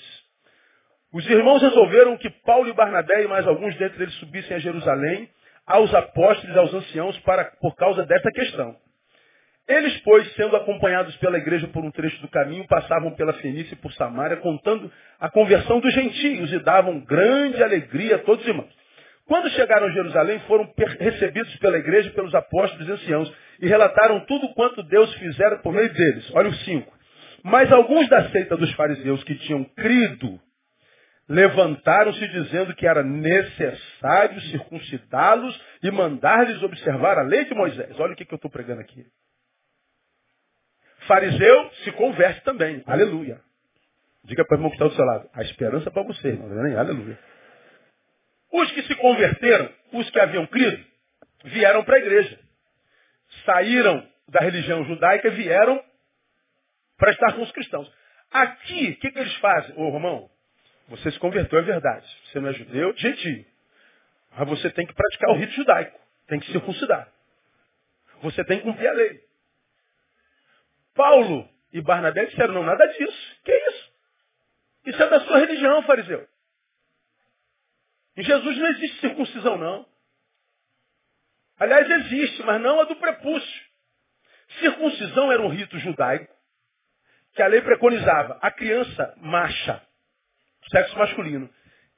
os irmãos resolveram que Paulo e Barnabé e mais alguns dentre eles subissem a Jerusalém, aos apóstolos e aos anciãos, para, por causa dessa questão. Eles, pois, sendo acompanhados pela igreja por um trecho do caminho, passavam pela Fenícia e por Samaria, contando a conversão dos gentios e davam grande alegria a todos os irmãos. Quando chegaram a Jerusalém, foram recebidos pela igreja pelos apóstolos e anciãos e relataram tudo quanto Deus fizera por meio deles. Olha o 5. Mas alguns da seita dos fariseus que tinham crido levantaram-se dizendo que era necessário circuncidá-los e mandar-lhes observar a lei de Moisés. Olha o que, que eu estou pregando aqui. Fariseu se converte também. Aleluia. Diga para o irmão que está do seu lado. A esperança é para você, irmão. Aleluia. Os que se converteram, os que haviam crido, vieram para a igreja. Saíram da religião judaica e vieram para estar com os cristãos. Aqui, o que, que, eles fazem? Ô, Romão, você se converteu, é verdade. Você não é judeu, gentil. Mas você tem que praticar o rito judaico. Tem que circuncidar. Você tem que cumprir a lei. Paulo e Barnabé disseram, não, nada disso. Que isso? Isso é da sua religião, fariseu. Em Jesus não existe circuncisão, não. Aliás, existe, mas não a do prepúcio. Circuncisão era um rito judaico que a lei preconizava. A criança macha, sexo masculino,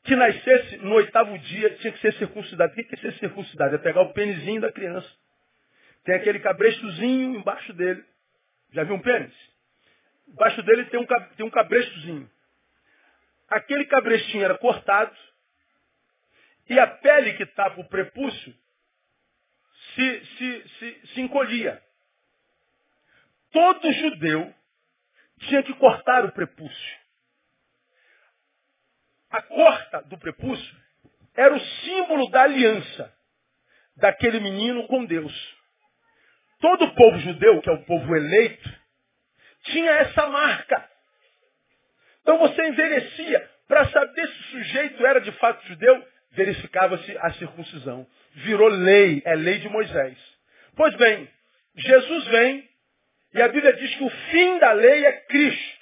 que nascesse no oitavo dia tinha que ser circuncidado. O que é ser circuncidado? É pegar o pênisinho da criança. Tem aquele cabrestozinho embaixo dele. Já viu um pênis? Embaixo dele tem um, tem um cabrestozinho. Aquele cabrestinho era cortado e a pele que tapa o prepúcio se, se, se, se encolhia. Todo judeu tinha que cortar o prepúcio. A corta do prepúcio era o símbolo da aliança daquele menino com Deus. Todo o povo judeu, que é o povo eleito, tinha essa marca. Então você envelhecia. Para saber se o sujeito era de fato judeu, verificava-se a circuncisão. Virou lei, é lei de Moisés. Pois bem, Jesus vem e a Bíblia diz que o fim da lei é Cristo.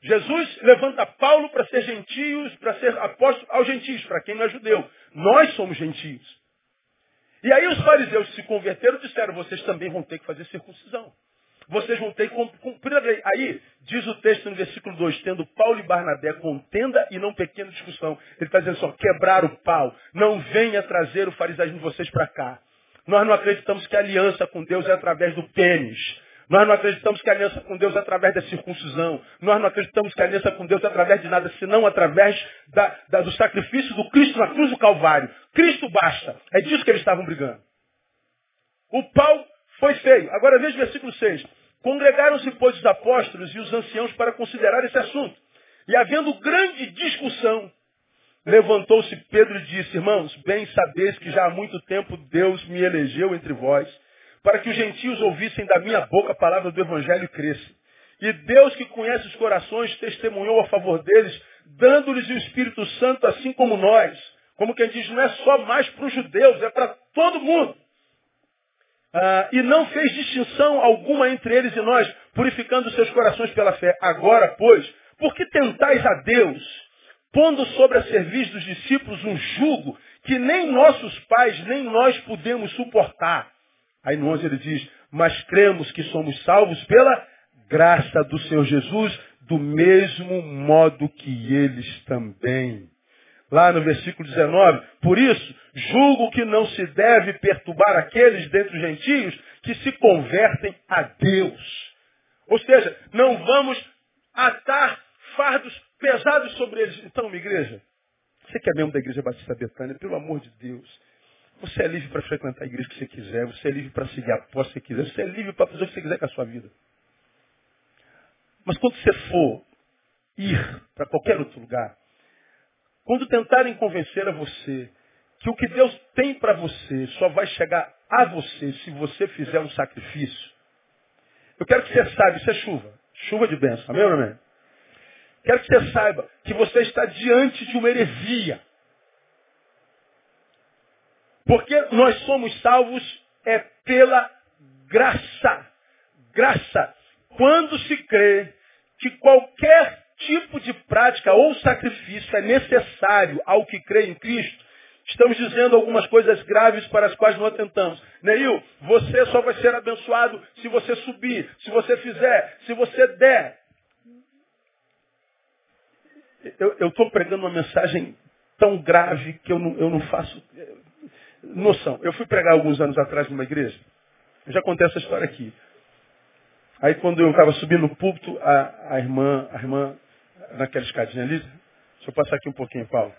Jesus levanta Paulo para ser gentios, para ser apóstolo aos gentios, para quem não é judeu. Nós somos gentios. E aí os fariseus se converteram e disseram, vocês também vão ter que fazer circuncisão. Vocês vão ter que cumprir a lei. Aí, diz o texto no versículo 2, tendo Paulo e Barnabé contenda e não pequena discussão. Ele está dizendo só, quebrar o pau. Não venha trazer o farisaísmo de vocês para cá. Nós não acreditamos que a aliança com Deus é através do pênis. Nós não acreditamos que a aliança com Deus é através da circuncisão. Nós não acreditamos que a aliança com Deus é através de nada, senão através da, da, do sacrifício do Cristo na cruz do Calvário. Cristo basta. É disso que eles estavam brigando. O pau foi feio. Agora veja o versículo 6. Congregaram-se, pois, os apóstolos e os anciãos para considerar esse assunto. E havendo grande discussão, levantou-se Pedro e disse, irmãos, bem sabeis que já há muito tempo Deus me elegeu entre vós para que os gentios ouvissem da minha boca a palavra do Evangelho e crescem. E Deus que conhece os corações testemunhou a favor deles, dando-lhes o Espírito Santo assim como nós. Como quem diz, não é só mais para os judeus, é para todo mundo. Ah, e não fez distinção alguma entre eles e nós, purificando seus corações pela fé. Agora, pois, por que tentais a Deus, pondo sobre a serviço dos discípulos um jugo que nem nossos pais, nem nós podemos suportar? Aí no 11 ele diz, mas cremos que somos salvos pela graça do Senhor Jesus, do mesmo modo que eles também. Lá no versículo 19, por isso, julgo que não se deve perturbar aqueles dentre os gentios que se convertem a Deus. Ou seja, não vamos atar fardos pesados sobre eles. Então, minha igreja, você que é membro da Igreja Batista Betânia, pelo amor de Deus, você é livre para frequentar a igreja que você quiser. Você é livre para seguir a apóstolo que você quiser. Você é livre para fazer o que você quiser com a sua vida. Mas quando você for ir para qualquer outro lugar, quando tentarem convencer a você que o que Deus tem para você só vai chegar a você se você fizer um sacrifício, eu quero que você saiba, isso é chuva. Chuva de bênção. Amém ou amém? Quero que você saiba que você está diante de uma heresia. Porque nós somos salvos é pela graça. Graça. Quando se crê que qualquer tipo de prática ou sacrifício é necessário ao que crê em Cristo, Estamos dizendo algumas coisas graves para as quais não atentamos. Neil, você só vai ser abençoado se você subir, se você fizer, se você der. Eu estou pregando uma mensagem tão grave que eu não, eu não faço noção. Eu fui pregar alguns anos atrás numa igreja. Eu já contei essa história aqui. Aí quando eu estava subindo no púlpito, a, a, irmã, a irmã, naquela escadinha ali, deixa eu passar aqui um pouquinho, Paulo.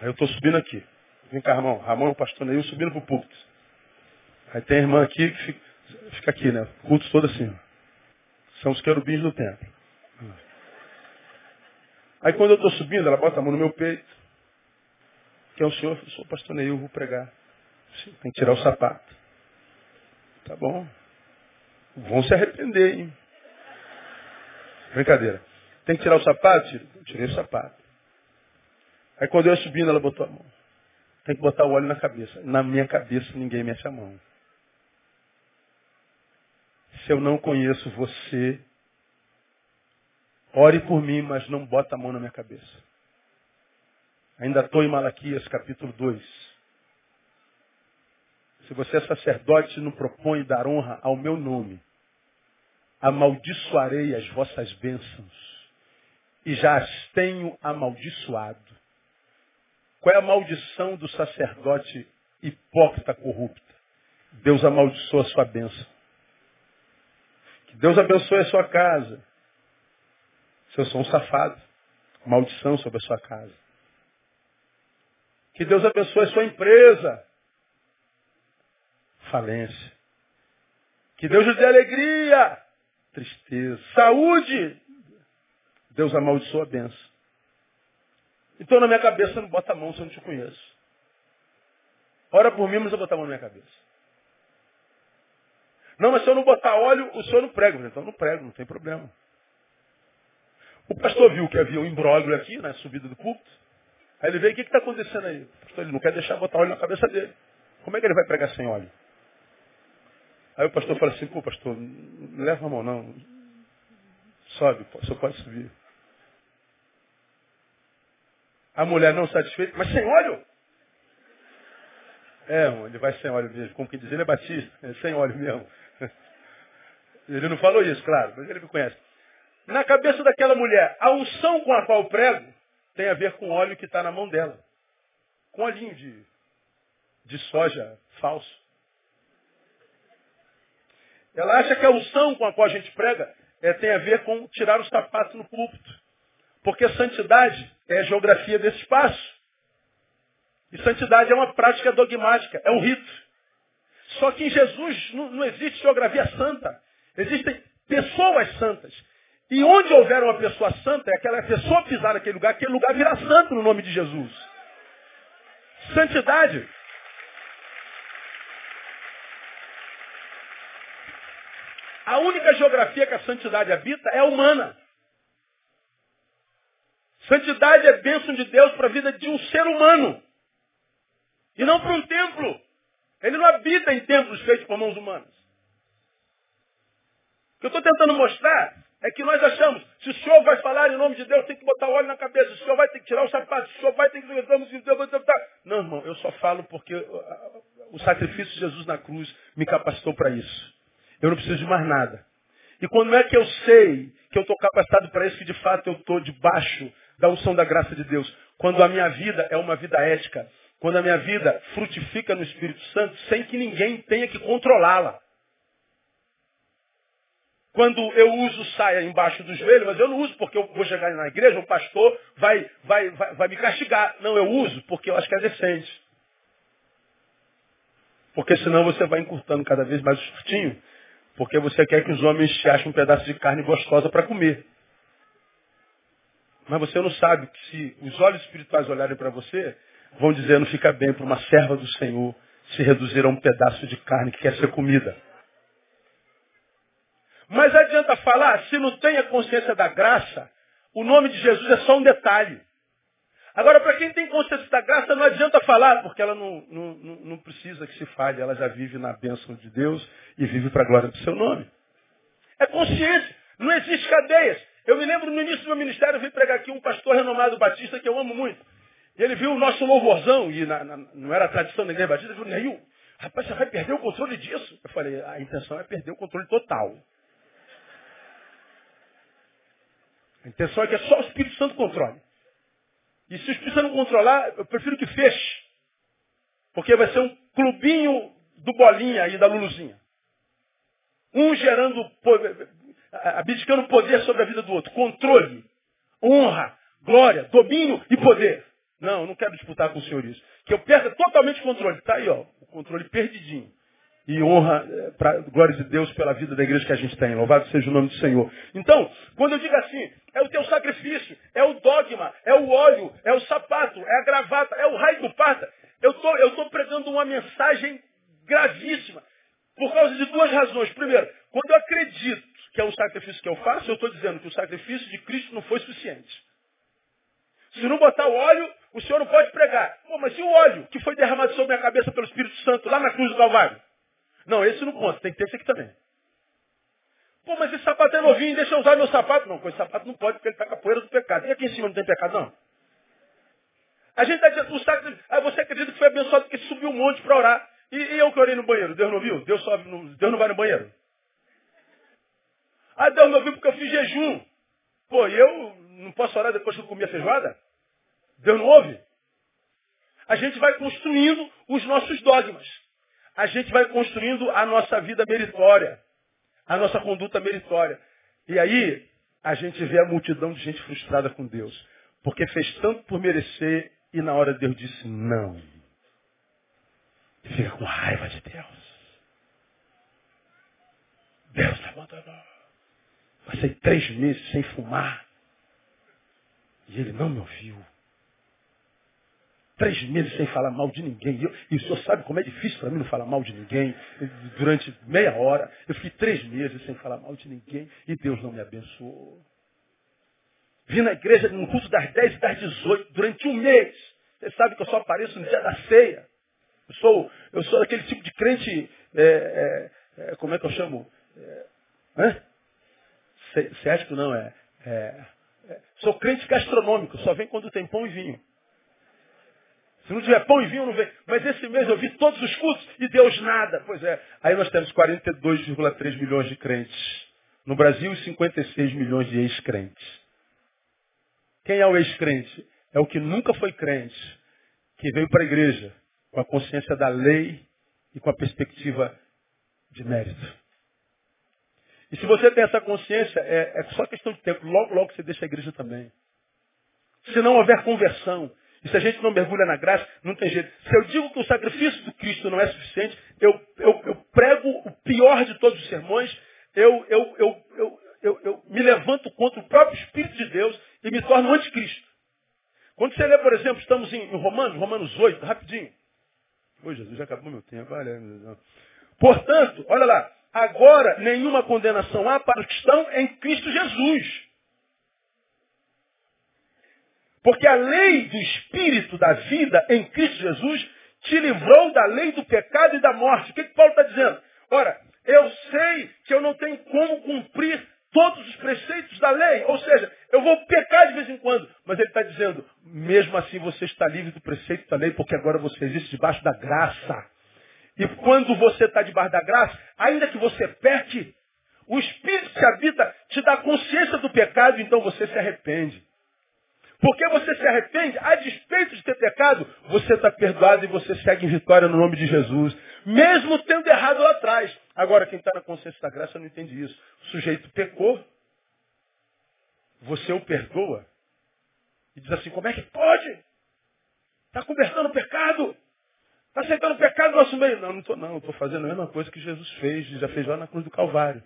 Aí eu estou subindo aqui. Vem cá, Ramon. Ramon, o pastor Neil, subindo para o púlpito. Aí tem a irmã aqui que fica, fica aqui, né? Cultos todo assim. São os querubins do templo. Aí quando eu estou subindo, ela bota a mão no meu peito. Que é o senhor? Eu sou o pastor Neil, vou pregar. Tem que tirar o sapato. Tá bom. Vão se arrepender, hein? Brincadeira. Tem que tirar o sapato? Tirei o sapato. Aí quando eu ia subindo, ela botou a mão. Tem que botar o óleo na cabeça. Na minha cabeça ninguém mexe a mão. Se eu não conheço você, ore por mim, mas não bota a mão na minha cabeça. Ainda estou em Malaquias capítulo 2. Se você é sacerdote e não propõe dar honra ao meu nome, amaldiçoarei as vossas bênçãos e já as tenho amaldiçoado. Qual é a maldição do sacerdote hipócrita corrupta? Deus amaldiçoa a sua bênção. Que Deus abençoe a sua casa. Se eu sou um safado, maldição sobre a sua casa. Que Deus abençoe a sua empresa falência. Que Deus lhe dê alegria, tristeza, saúde. Deus amaldiçoa a benção. Então na minha cabeça não bota a mão se eu não te conheço. Ora por mim, mas eu botar a mão na minha cabeça. Não, mas se eu não botar óleo, o senhor não prega. Então não prego, não tem problema. O pastor viu que havia um imbróglio aqui na subida do culto. Aí ele veio, o que está acontecendo aí? Pastor ele não quer deixar botar óleo na cabeça dele. Como é que ele vai pregar sem óleo? Aí o pastor fala assim, pô pastor, não leva a mão não. Sobe, só pode subir. A mulher não satisfeita, mas sem óleo? É, ele vai sem óleo mesmo. Como que diz, ele é batista, é sem óleo mesmo. Ele não falou isso, claro, mas ele me conhece. Na cabeça daquela mulher, a unção com a qual prego tem a ver com o óleo que está na mão dela. Com olhinho de, de soja falso. Ela acha que a unção com a qual a gente prega é, tem a ver com tirar os sapatos no púlpito. Porque santidade é a geografia desse espaço. E santidade é uma prática dogmática, é um rito. Só que em Jesus não, não existe geografia santa. Existem pessoas santas. E onde houver uma pessoa santa, é aquela pessoa pisar naquele lugar, aquele lugar virá santo no nome de Jesus. Santidade A única geografia que a santidade habita é humana. Santidade é bênção de Deus para a vida de um ser humano. E não para um templo. Ele não habita em templos feitos por mãos humanas. O que eu estou tentando mostrar é que nós achamos, se o senhor vai falar em nome de Deus, tem que botar o óleo na cabeça, o senhor vai ter que tirar o sapato, o senhor vai ter que. Não, irmão, eu só falo porque o sacrifício de Jesus na cruz me capacitou para isso. Eu não preciso de mais nada. E quando é que eu sei que eu estou capacitado para isso, que de fato eu estou debaixo da unção da graça de Deus? Quando a minha vida é uma vida ética. Quando a minha vida frutifica no Espírito Santo sem que ninguém tenha que controlá-la. Quando eu uso saia embaixo do joelho, mas eu não uso porque eu vou chegar na igreja, o pastor vai, vai, vai, vai me castigar. Não, eu uso porque eu acho que é decente. Porque senão você vai encurtando cada vez mais o shortinho porque você quer que os homens te achem um pedaço de carne gostosa para comer. Mas você não sabe que se os olhos espirituais olharem para você, vão dizer, não fica bem para uma serva do Senhor se reduzir a um pedaço de carne que quer ser comida. Mas adianta falar, se não tem a consciência da graça, o nome de Jesus é só um detalhe. Agora, para quem tem consciência da graça, não adianta falar, porque ela não, não, não precisa que se fale, ela já vive na bênção de Deus e vive para a glória do seu nome. É consciência, não existe cadeias. Eu me lembro no início do meu ministério, eu vim pregar aqui um pastor renomado batista que eu amo muito. Ele viu o nosso louvorzão, e na, na, não era a tradição da igreja batista, ele falou, Neil, rapaz, você vai perder o controle disso? Eu falei, a intenção é perder o controle total. A intenção é que é só o Espírito Santo controle. E se o Espírito Santo não controlar, eu prefiro que feche. Porque vai ser um clubinho do bolinha e da Luluzinha. Um gerando, abdicando poder sobre a vida do outro. Controle, honra, glória, domínio e poder. Não, eu não quero disputar com o senhor isso. Que eu perca totalmente o controle. Está aí, ó, o controle perdidinho. E honra eh, para glória de Deus pela vida da igreja que a gente tem. Louvado seja o nome do Senhor. Então, quando eu digo assim, é o teu sacrifício, é o dogma, é o óleo, é o sapato, é a gravata, é o raio do pata. Eu tô, estou tô pregando uma mensagem gravíssima. Por causa de duas razões. Primeiro, quando eu acredito que é o sacrifício que eu faço, eu estou dizendo que o sacrifício de Cristo não foi suficiente. Se não botar o óleo, o Senhor não pode pregar. Pô, mas e o óleo que foi derramado sobre minha cabeça pelo Espírito Santo lá na cruz do Calvário? Não, esse não conta, tem que ter esse aqui também. Pô, mas esse sapato é novinho, deixa eu usar meu sapato. Não, com esse sapato não pode, porque ele está com a poeira do pecado. E aqui em cima não tem pecado, não? A gente está dizendo, o sacrifício, ah, você acredita que foi abençoado porque subiu um monte para orar. E, e, eu que orei no banheiro, Deus não viu? Deus, sobe no, Deus não vai no banheiro. Ah, Deus não viu porque eu fiz jejum. Pô, e eu não posso orar depois que eu comi a feijoada? Deus não ouve? A gente vai construindo os nossos dogmas. A gente vai construindo a nossa vida meritória. A nossa conduta meritória. E aí, a gente vê a multidão de gente frustrada com Deus. Porque fez tanto por merecer e na hora Deus disse não. Fica com raiva de Deus. Deus te abandonou. Passei três meses sem fumar. E ele não me ouviu. Três meses sem falar mal de ninguém. E, eu, e o senhor sabe como é difícil para mim não falar mal de ninguém. Durante meia hora, eu fiquei três meses sem falar mal de ninguém. E Deus não me abençoou. Vim na igreja no culto das 10 e das 18, durante um mês. Você sabe que eu só apareço no dia da ceia. Eu sou, eu sou aquele tipo de crente, é, é, como é que eu chamo? É, cético não, é, é, é, Sou crente gastronômico, só vem quando tem pão e vinho. Se não tiver pão e vinho, não vem. Mas esse mês eu vi todos os cultos e Deus nada. Pois é. Aí nós temos 42,3 milhões de crentes. No Brasil, 56 milhões de ex-crentes. Quem é o ex-crente? É o que nunca foi crente, que veio para a igreja com a consciência da lei e com a perspectiva de mérito. E se você tem essa consciência, é, é só questão de tempo. Logo, logo você deixa a igreja também. Se não houver conversão, e se a gente não mergulha na graça, não tem jeito. Se eu digo que o sacrifício do Cristo não é suficiente, eu, eu, eu prego o pior de todos os sermões, eu, eu, eu, me levanto contra o próprio Espírito de Deus e me torno anticristo. Quando você lê, por exemplo, estamos em, Romanos, Romanos 8, rapidinho. Oi, Jesus, já acabou meu tempo. Olha, Portanto, olha lá, agora nenhuma condenação há para os que estão em Cristo Jesus. Porque a lei do Espírito da vida em Cristo Jesus te livrou da lei do pecado e da morte. O que, que Paulo está dizendo? Ora, eu sei que eu não tenho como cumprir todos os preceitos da lei. Ou seja, eu vou pecar de vez em quando. Mas ele está dizendo, mesmo assim você está livre do preceito da lei, porque agora você existe debaixo da graça. E quando você está debaixo da graça, ainda que você peque, o Espírito que habita te dá consciência do pecado, então você se arrepende. Porque você se arrepende, a despeito de ter pecado, você está perdoado e você segue em vitória no nome de Jesus. Mesmo tendo errado lá atrás. Agora, quem está na consciência da graça não entende isso. O sujeito pecou, você o perdoa e diz assim, como é que pode? Está conversando o pecado. Está aceitando o pecado no nosso meio. Não, não estou não. Estou fazendo a mesma coisa que Jesus fez, já fez lá na cruz do Calvário.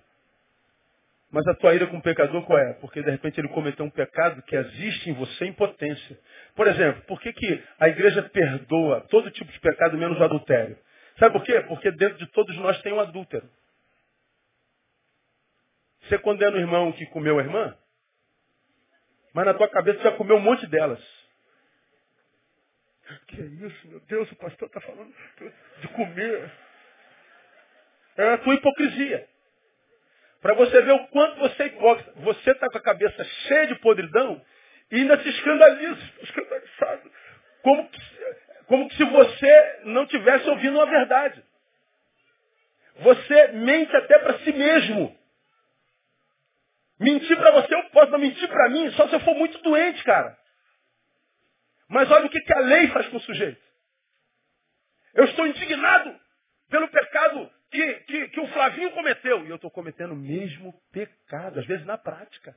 Mas a tua ira com o pecador qual é? Porque de repente ele cometeu um pecado que existe em você em potência. Por exemplo, por que, que a igreja perdoa todo tipo de pecado menos o adultério? Sabe por quê? Porque dentro de todos nós tem um adúltero. Você condena o irmão que comeu a irmã, mas na tua cabeça já comeu um monte delas. Que isso, meu Deus, o pastor está falando de comer. É a tua hipocrisia. Para você ver o quanto você é hipócrita. Você está com a cabeça cheia de podridão e ainda se escandaliza, escandalizado como que, como que se você não tivesse ouvindo a verdade. Você mente até para si mesmo. Mentir para você eu posso, mentir para mim só se eu for muito doente, cara. Mas olha o que, que a lei faz com o sujeito. Eu estou indignado pelo pecado que, que, que o Flavinho cometeu. E eu estou cometendo o mesmo pecado, às vezes na prática.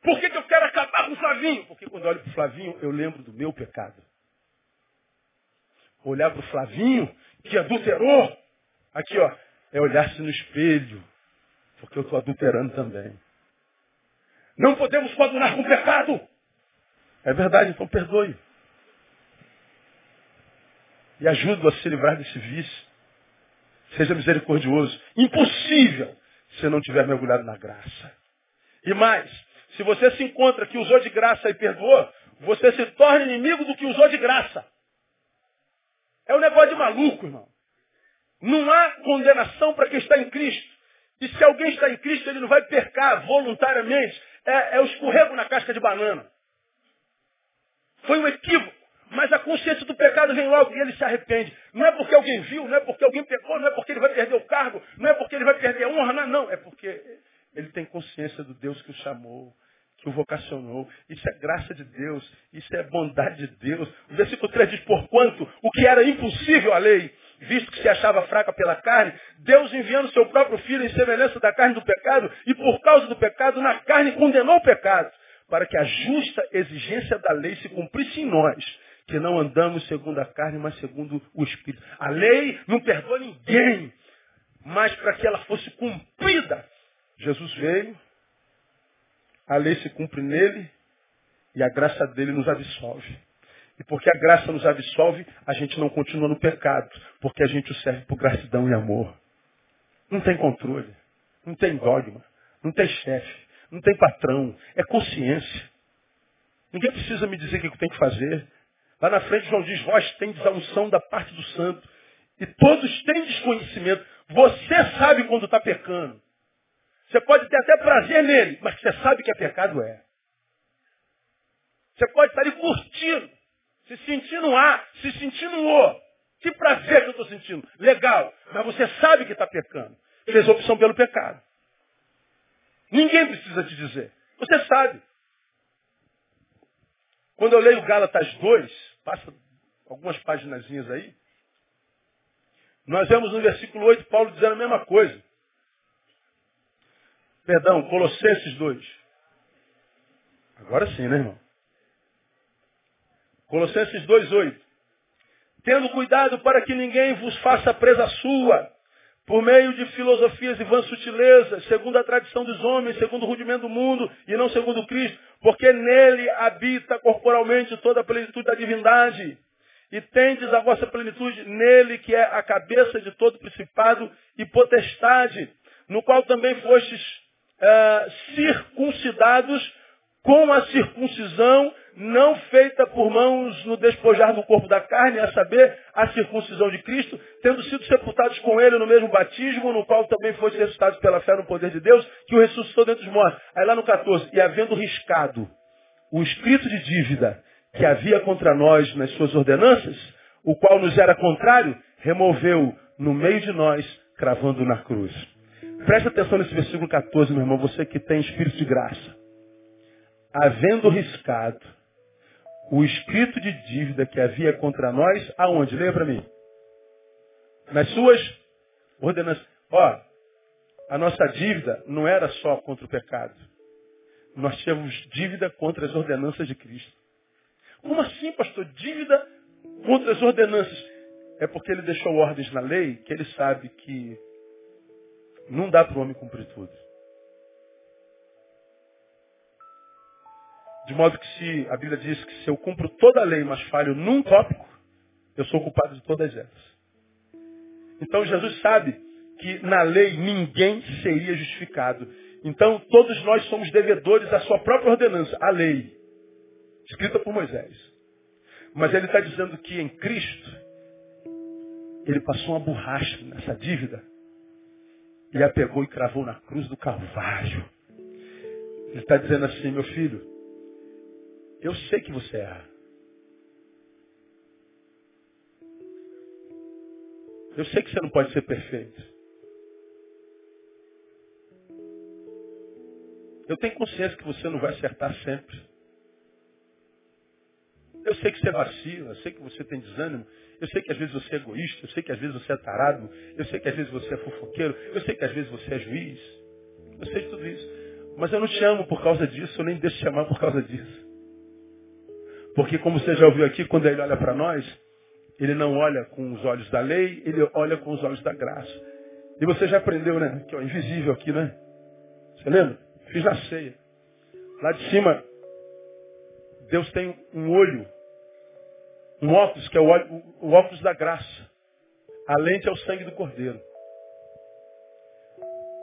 Por que, que eu quero acabar com o Flavinho? Porque quando olho para o Flavinho, eu lembro do meu pecado. Olhar para o Flavinho, que adulterou, aqui ó, é olhar-se no espelho porque eu estou adulterando também. Não podemos coadunar com o pecado. É verdade, então perdoe. E ajude-o a se livrar desse vício. Seja misericordioso. Impossível se não tiver mergulhado na graça. E mais, se você se encontra que usou de graça e perdoou, você se torna inimigo do que usou de graça. É um negócio de maluco, irmão. Não há condenação para quem está em Cristo. E se alguém está em Cristo, ele não vai percar voluntariamente. É, é o escorrego na casca de banana. Foi um equívoco. Mas a consciência do pecado vem logo e ele se arrepende. Não é porque alguém viu, não é porque alguém pecou, não é porque ele vai perder o cargo, não é porque ele vai perder a honra, não, não. É porque ele tem consciência do Deus que o chamou, que o vocacionou. Isso é graça de Deus, isso é bondade de Deus. O versículo 3 diz, porquanto o que era impossível à lei, visto que se achava fraca pela carne, Deus enviando seu próprio filho em semelhança da carne do pecado, e por causa do pecado, na carne condenou o pecado, para que a justa exigência da lei se cumprisse em nós, que não andamos segundo a carne, mas segundo o Espírito. A lei não perdoa ninguém, mas para que ela fosse cumprida, Jesus veio, a lei se cumpre nele, e a graça dele nos absolve. E porque a graça nos absolve, a gente não continua no pecado, porque a gente o serve por gratidão e amor. Não tem controle, não tem dogma, não tem chefe, não tem patrão, é consciência. Ninguém precisa me dizer o que eu tenho que fazer. Lá na frente, João diz, vós tendes a unção da parte do santo. E todos têm desconhecimento. Você sabe quando está pecando. Você pode ter até prazer nele, mas você sabe que é pecado é. Você pode estar ali curtindo. Se sentindo A, se sentindo O. Que prazer que eu estou sentindo. Legal. Mas você sabe que está pecando. Fez opção pelo pecado. Ninguém precisa te dizer. Você sabe. Quando eu leio Gálatas 2, passa algumas páginas aí, nós vemos no versículo 8 Paulo dizendo a mesma coisa. Perdão, Colossenses 2. Agora sim, né, irmão? Colossenses 2,8. Tendo cuidado para que ninguém vos faça presa sua, por meio de filosofias e vãs sutilezas, segundo a tradição dos homens, segundo o rudimento do mundo, e não segundo Cristo, porque nele habita corporalmente toda a plenitude da divindade. E tendes a vossa plenitude nele, que é a cabeça de todo principado e potestade, no qual também fostes uh, circuncidados com a circuncisão não feita por mãos no despojar do corpo da carne, a saber, a circuncisão de Cristo, tendo sido sepultados com ele no mesmo batismo, no qual também foi ressuscitados pela fé no poder de Deus, que o ressuscitou dentre os mortos. Aí lá no 14, e havendo riscado o escrito de dívida que havia contra nós nas suas ordenanças, o qual nos era contrário, removeu no meio de nós, cravando na cruz. Presta atenção nesse versículo 14, meu irmão, você que tem espírito de graça. Havendo riscado o escrito de dívida que havia contra nós, aonde? Leia para mim. Nas suas ordenanças. Ó, a nossa dívida não era só contra o pecado. Nós tínhamos dívida contra as ordenanças de Cristo. Como assim, pastor? Dívida contra as ordenanças. É porque ele deixou ordens na lei que ele sabe que não dá para o homem cumprir tudo. De modo que se a Bíblia diz que se eu cumpro toda a lei, mas falho num tópico, eu sou culpado de todas elas. Então Jesus sabe que na lei ninguém seria justificado. Então todos nós somos devedores da sua própria ordenança, a lei, escrita por Moisés. Mas ele está dizendo que em Cristo, ele passou uma borracha nessa dívida e a pegou e cravou na cruz do Calvário. Ele está dizendo assim, meu filho, eu sei que você erra. Eu sei que você não pode ser perfeito. Eu tenho consciência que você não vai acertar sempre. Eu sei que você é vacila, eu sei que você tem desânimo, eu sei que às vezes você é egoísta, eu sei que às vezes você é tarado, eu sei que às vezes você é fofoqueiro, eu sei que às vezes você é juiz. Eu sei de tudo isso. Mas eu não te amo por causa disso, eu nem deixo te amar por causa disso. Porque como você já ouviu aqui, quando ele olha para nós, ele não olha com os olhos da lei, ele olha com os olhos da graça. E você já aprendeu, né? Que é invisível aqui, né? Você lembra? Fiz na ceia. Lá de cima, Deus tem um olho, um óculos, que é o, olho, o óculos da graça. A lente é o sangue do cordeiro.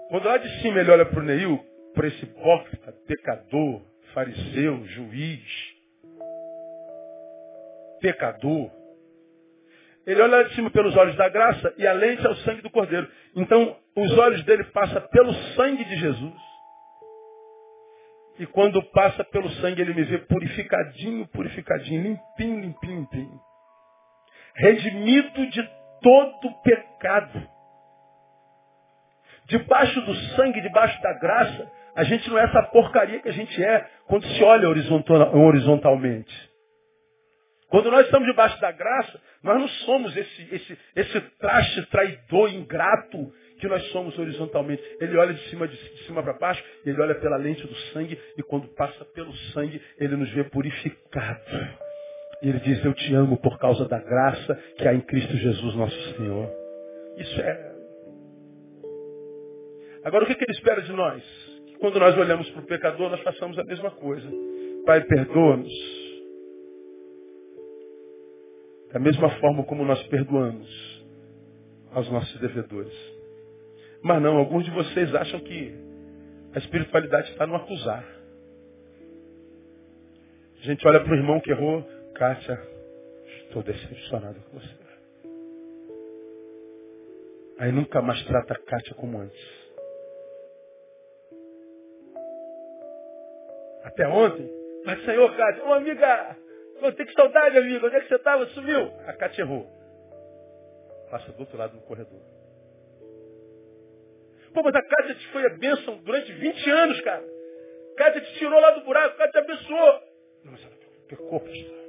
Quando lá de cima ele olha para o Neil, para esse hipócrita, pecador, fariseu, juiz, pecador, ele olha lá de cima pelos olhos da graça e a lente é o sangue do cordeiro. Então, os olhos dele passam pelo sangue de Jesus. E quando passa pelo sangue, ele me vê purificadinho, purificadinho, limpinho, limpinho, limpinho. Redimido de todo pecado. Debaixo do sangue, debaixo da graça, a gente não é essa porcaria que a gente é quando se olha horizontalmente. Quando nós estamos debaixo da graça, nós não somos esse, esse, esse traste traidor, ingrato, que nós somos horizontalmente. Ele olha de cima, de, de cima para baixo, ele olha pela lente do sangue, e quando passa pelo sangue, ele nos vê purificado. E ele diz, eu te amo por causa da graça que há em Cristo Jesus nosso Senhor. Isso é. Agora o que, que ele espera de nós? Que quando nós olhamos para o pecador, nós façamos a mesma coisa. Pai, perdoa-nos. Da mesma forma como nós perdoamos aos nossos devedores. Mas não, alguns de vocês acham que a espiritualidade está no acusar. A gente olha para o irmão que errou, Kátia, estou decepcionado com você. Aí nunca mais trata a Kátia como antes. Até ontem, mas Senhor, Kátia, uma amiga, tenho que saudade, amiga, onde é que você estava? Sumiu. A Kátia errou. Passa do outro lado do corredor. Pô, mas a Cátia te foi a bênção durante 20 anos, cara. Cátia te tirou lá do buraco, Cátia te abençoou. Não, mas ela pecou, pastor.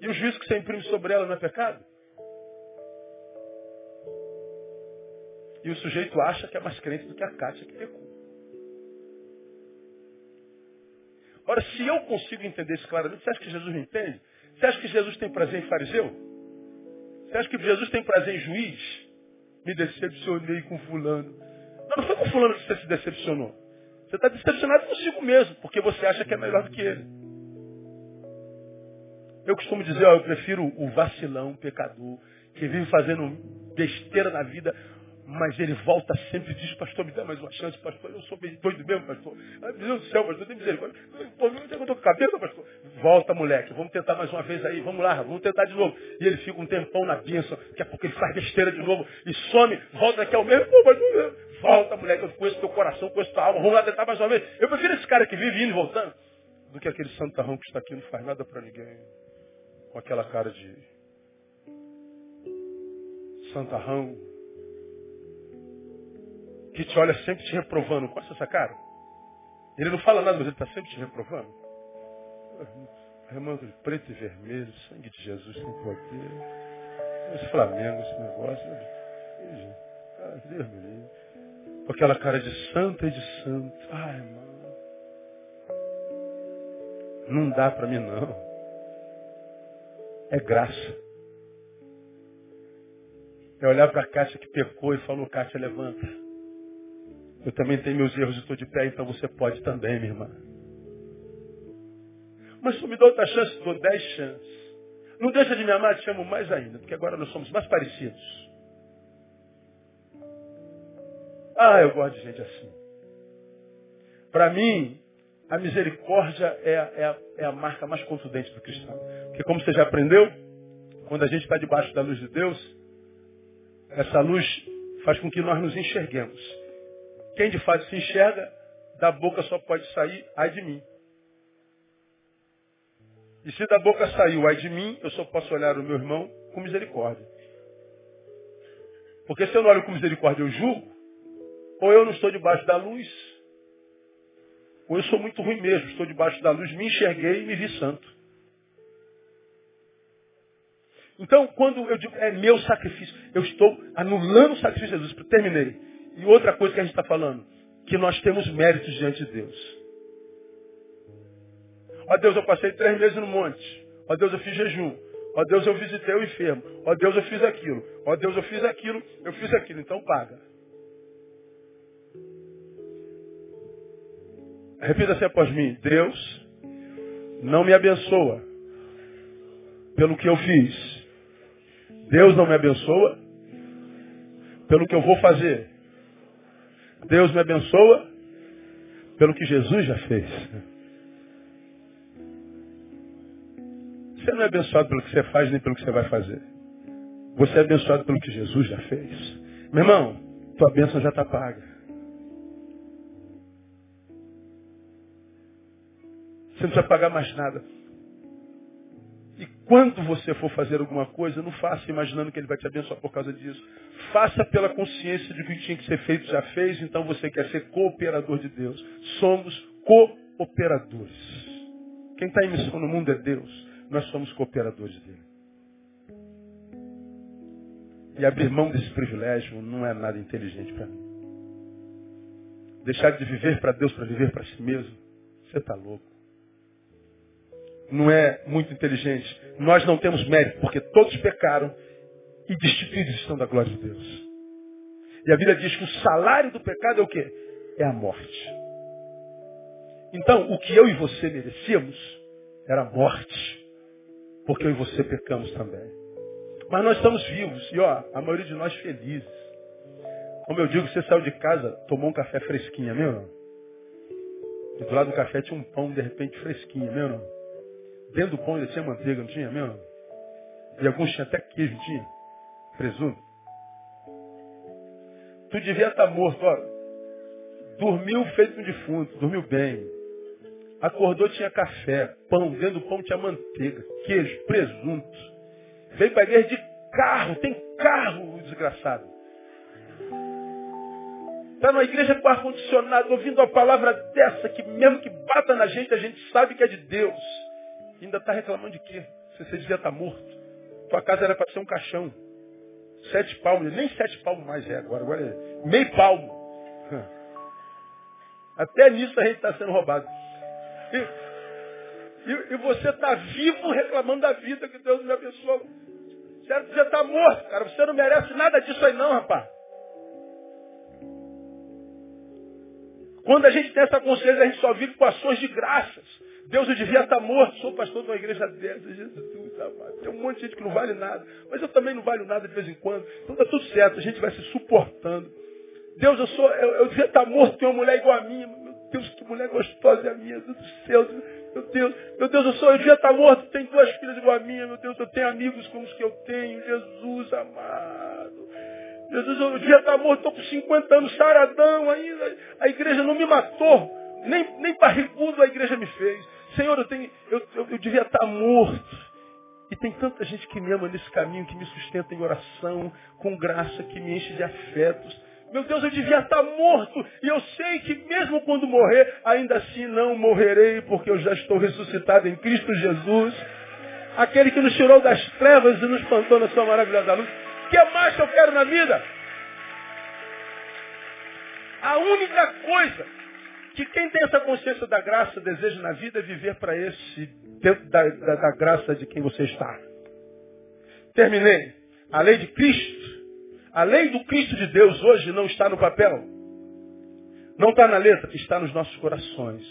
E o juízo que você imprime sobre ela não é pecado? E o sujeito acha que é mais crente do que a Cátia que pecou. Ora, se eu consigo entender isso claramente, você acha que Jesus me entende? Você acha que Jesus tem prazer em fariseu? Você acha que Jesus tem prazer em juiz? me decepcionei com fulano. Não, não foi com fulano que você se decepcionou. Você está decepcionado consigo mesmo, porque você acha que é melhor do que ele. Eu costumo dizer, ó, eu prefiro o vacilão, o pecador, que vive fazendo besteira na vida, mas ele volta sempre e diz, pastor, me dá mais uma chance, pastor, eu sou doido mesmo, pastor. Ai, meu Deus do céu, pastor, tem misericórdia. Pô, onde é que eu estou com a cabeça, pastor? Volta, moleque, vamos tentar mais uma vez aí, vamos lá, vamos tentar de novo. E ele fica um tempão na bênção, daqui a pouco ele faz besteira de novo e some, volta daqui ao mesmo, pô, pastor, volta, moleque, eu conheço teu coração, conheço tua alma, vamos lá tentar mais uma vez. Eu prefiro esse cara que vive indo e voltando, do que aquele santarrão que está aqui não faz nada para ninguém, com aquela cara de santarrão, que te olha sempre te reprovando. Qual é essa cara? Ele não fala nada, mas ele está sempre te reprovando. Remango de preto e vermelho, sangue de Jesus sem poder. Esse Flamengo, esse negócio. Ah, Deus me livre. Com aquela cara de santa e de santo. Ai, irmão. Não dá para mim, não. É graça. É olhar para a Kátia que pecou e falou, Kátia, levanta. Eu também tenho meus erros e estou de pé, então você pode também, minha irmã. Mas se me dá outra chance, dou dez chances. Não deixa de me amar, te amo mais ainda, porque agora nós somos mais parecidos. Ah, eu gosto de gente assim. Para mim, a misericórdia é é, é a, marca mais contundente do cristão. Porque como você já aprendeu, quando a gente está debaixo da luz de Deus, essa luz faz com que nós nos enxerguemos. Quem de fato se enxerga, da boca só pode sair, ai de mim. E se da boca saiu, ai de mim, eu só posso olhar o meu irmão com misericórdia. Porque se eu não olho com misericórdia, eu julgo, ou eu não estou debaixo da luz, ou eu sou muito ruim mesmo, estou debaixo da luz, me enxerguei e me vi santo. Então, quando eu digo é meu sacrifício, eu estou anulando o sacrifício de Jesus. Terminei. E outra coisa que a gente está falando, que nós temos méritos diante de Deus. Ó Deus, eu passei três meses no monte. Ó Deus, eu fiz jejum. Ó Deus, eu visitei o enfermo. Ó Deus, eu fiz aquilo. Ó Deus, eu fiz aquilo. Eu fiz aquilo. Então paga. Repita assim após mim. Deus não me abençoa pelo que eu fiz. Deus não me abençoa pelo que eu vou fazer. Deus me abençoa pelo que Jesus já fez. Você não é abençoado pelo que você faz nem pelo que você vai fazer. Você é abençoado pelo que Jesus já fez. Meu irmão, tua bênção já está paga. Você não precisa pagar mais nada. E quando você for fazer alguma coisa, não faça imaginando que ele vai te abençoar por causa disso. Faça pela consciência de que o que tinha que ser feito já fez, então você quer ser cooperador de Deus. Somos cooperadores. Quem está em missão no mundo é Deus nós somos cooperadores dele. E abrir mão desse privilégio não é nada inteligente para mim. Deixar de viver para Deus para viver para si mesmo, você está louco. Não é muito inteligente. Nós não temos mérito, porque todos pecaram e destituídos estão da glória de Deus. E a Bíblia diz que o salário do pecado é o quê? É a morte. Então, o que eu e você merecíamos era a morte porque eu e você pecamos também. Mas nós estamos vivos e ó, a maioria de nós felizes. Como eu digo, você saiu de casa, tomou um café fresquinho, meu não? E do lado do café tinha um pão de repente fresquinho, meu não? Dentro do pão ainda tinha manteiga, não tinha, meu não? E alguns tinham até queijo, tinha? Presunto. Tu devia estar morto, ó. Dormiu feito um defunto, dormiu bem. Acordou, tinha café, pão, dentro do pão tinha manteiga, queijo, presunto. Veio para a igreja de carro, tem carro, desgraçado. Está numa igreja com ar-condicionado, ouvindo uma palavra dessa, que mesmo que bata na gente, a gente sabe que é de Deus. Ainda está reclamando de quê? Se você devia estar tá morto. Tua casa era para ser um caixão. Sete palmos, nem sete palmos mais é agora, agora é meio palmo. Até nisso a gente está sendo roubado. E, e, e você está vivo reclamando da vida que Deus me abençoou. Você já está morto, cara. Você não merece nada disso aí não, rapaz. Quando a gente tem essa consciência, a gente só vive com ações de graças. Deus, eu devia estar morto. Sou pastor de uma igreja dessa. Jesus, amado. Tem um monte de gente que não vale nada. Mas eu também não valho nada de vez em quando. Então está tudo certo. A gente vai se suportando. Deus, eu sou, eu, eu devia estar morto. Tem uma mulher igual a minha. Deus, que mulher gostosa é a minha, Deus do céu. Meu Deus, meu Deus, eu sou, eu devia estar morto, tenho duas filhas igual a minha, meu Deus, eu tenho amigos como os que eu tenho, Jesus amado. Jesus, eu devia estar morto, estou com 50 anos, saradão ainda. A igreja não me matou, nem, nem barrigudo a igreja me fez. Senhor, eu, tenho, eu, eu, eu devia estar morto. E tem tanta gente que me ama nesse caminho, que me sustenta em oração, com graça, que me enche de afetos. Meu Deus, eu devia estar morto. E eu sei que mesmo quando morrer, ainda assim não morrerei, porque eu já estou ressuscitado em Cristo Jesus. Aquele que nos tirou das trevas e nos plantou na sua maravilhosa luz. O que mais que eu quero na vida? A única coisa que quem tem essa consciência da graça deseja na vida é viver para esse, dentro da, da, da graça de quem você está. Terminei. A lei de Cristo a lei do Cristo de Deus hoje não está no papel. Não está na letra, está nos nossos corações.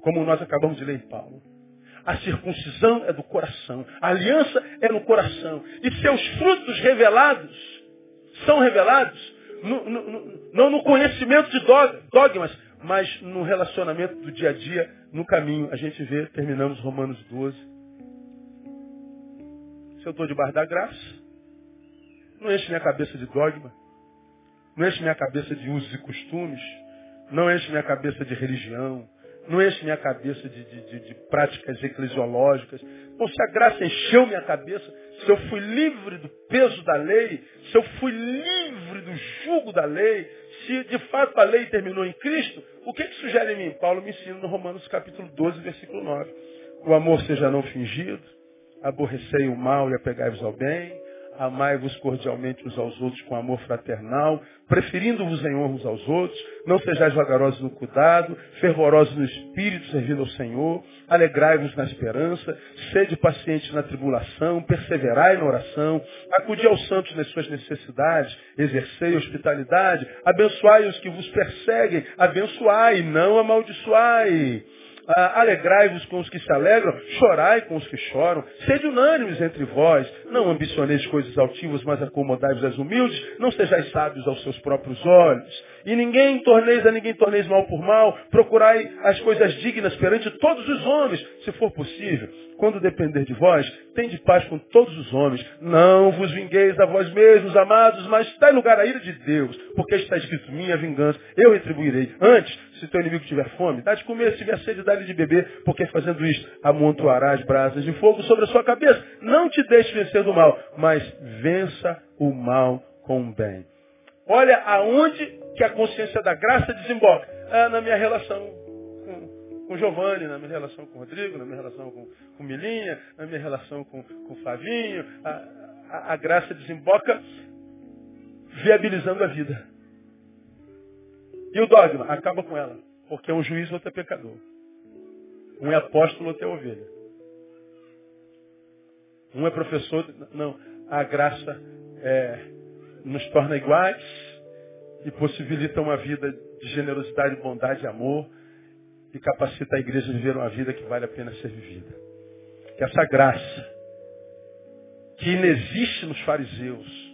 Como nós acabamos de ler em Paulo. A circuncisão é do coração. A aliança é no coração. E seus frutos revelados são revelados no, no, no, não no conhecimento de dogmas, mas no relacionamento do dia a dia, no caminho. A gente vê, terminamos Romanos 12. Se eu estou debaixo da graça, não enche minha cabeça de dogma. Não enche minha cabeça de usos e costumes. Não enche minha cabeça de religião. Não enche minha cabeça de, de, de, de práticas eclesiológicas. Bom, se a graça encheu minha cabeça, se eu fui livre do peso da lei, se eu fui livre do jugo da lei, se de fato a lei terminou em Cristo, o que, que sugere em mim? Paulo me ensina no Romanos capítulo 12, versículo 9. O amor seja não fingido, aborrecei o mal e apegai-vos ao bem, amai-vos cordialmente uns aos outros com amor fraternal, preferindo-vos em honra uns aos outros, não sejais vagarosos no cuidado, fervorosos no espírito, servindo ao Senhor, alegrai-vos na esperança, sede pacientes na tribulação, perseverai na oração, acudi aos santos nas suas necessidades, exercei hospitalidade, abençoai os que vos perseguem, abençoai, não amaldiçoai. Ah, alegrai-vos com os que se alegram, chorai com os que choram, sede unânimes entre vós, não ambicioneis coisas altivas, mas acomodai-vos às humildes, não sejais sábios aos seus próprios olhos. E ninguém torneis a ninguém torneis mal por mal, procurai as coisas dignas perante todos os homens, se for possível. Quando depender de vós, tende paz com todos os homens. Não vos vingueis a vós mesmos, amados, mas dai lugar à ira de Deus, porque está escrito, minha vingança, eu retribuirei. Antes, se teu inimigo tiver fome, dá de comer, se tiver sede, dá-lhe de beber, porque fazendo isto, amontoarás brasas de fogo sobre a sua cabeça. Não te deixe vencer do mal, mas vença o mal com o bem. Olha aonde que a consciência da graça desemboca. Ah, na minha relação com Giovanni, na minha relação com Rodrigo, na minha relação com, com Milinha, na minha relação com, com o Flavinho. A, a, a graça desemboca viabilizando a vida. E o dogma acaba com ela, porque é um juiz ou outro é pecador. Um é apóstolo, outro é ovelha. Um é professor, não. A graça é, nos torna iguais e possibilita uma vida de generosidade, bondade e amor e capacita a igreja a viver uma vida que vale a pena ser vivida. Que essa graça, que inexiste nos fariseus,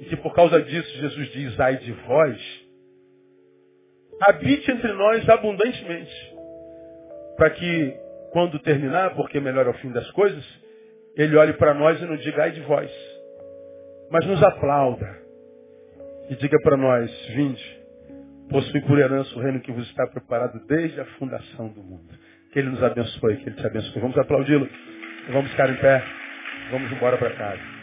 e que por causa disso Jesus diz, ai de vós, habite entre nós abundantemente, para que, quando terminar, porque melhor é o fim das coisas, ele olhe para nós e não diga, ai de vós, mas nos aplauda e diga para nós, vinde, possui por herança o reino que vos está preparado desde a fundação do mundo. Que Ele nos abençoe, que Ele te abençoe. Vamos aplaudi-lo, vamos ficar em pé, vamos embora para casa.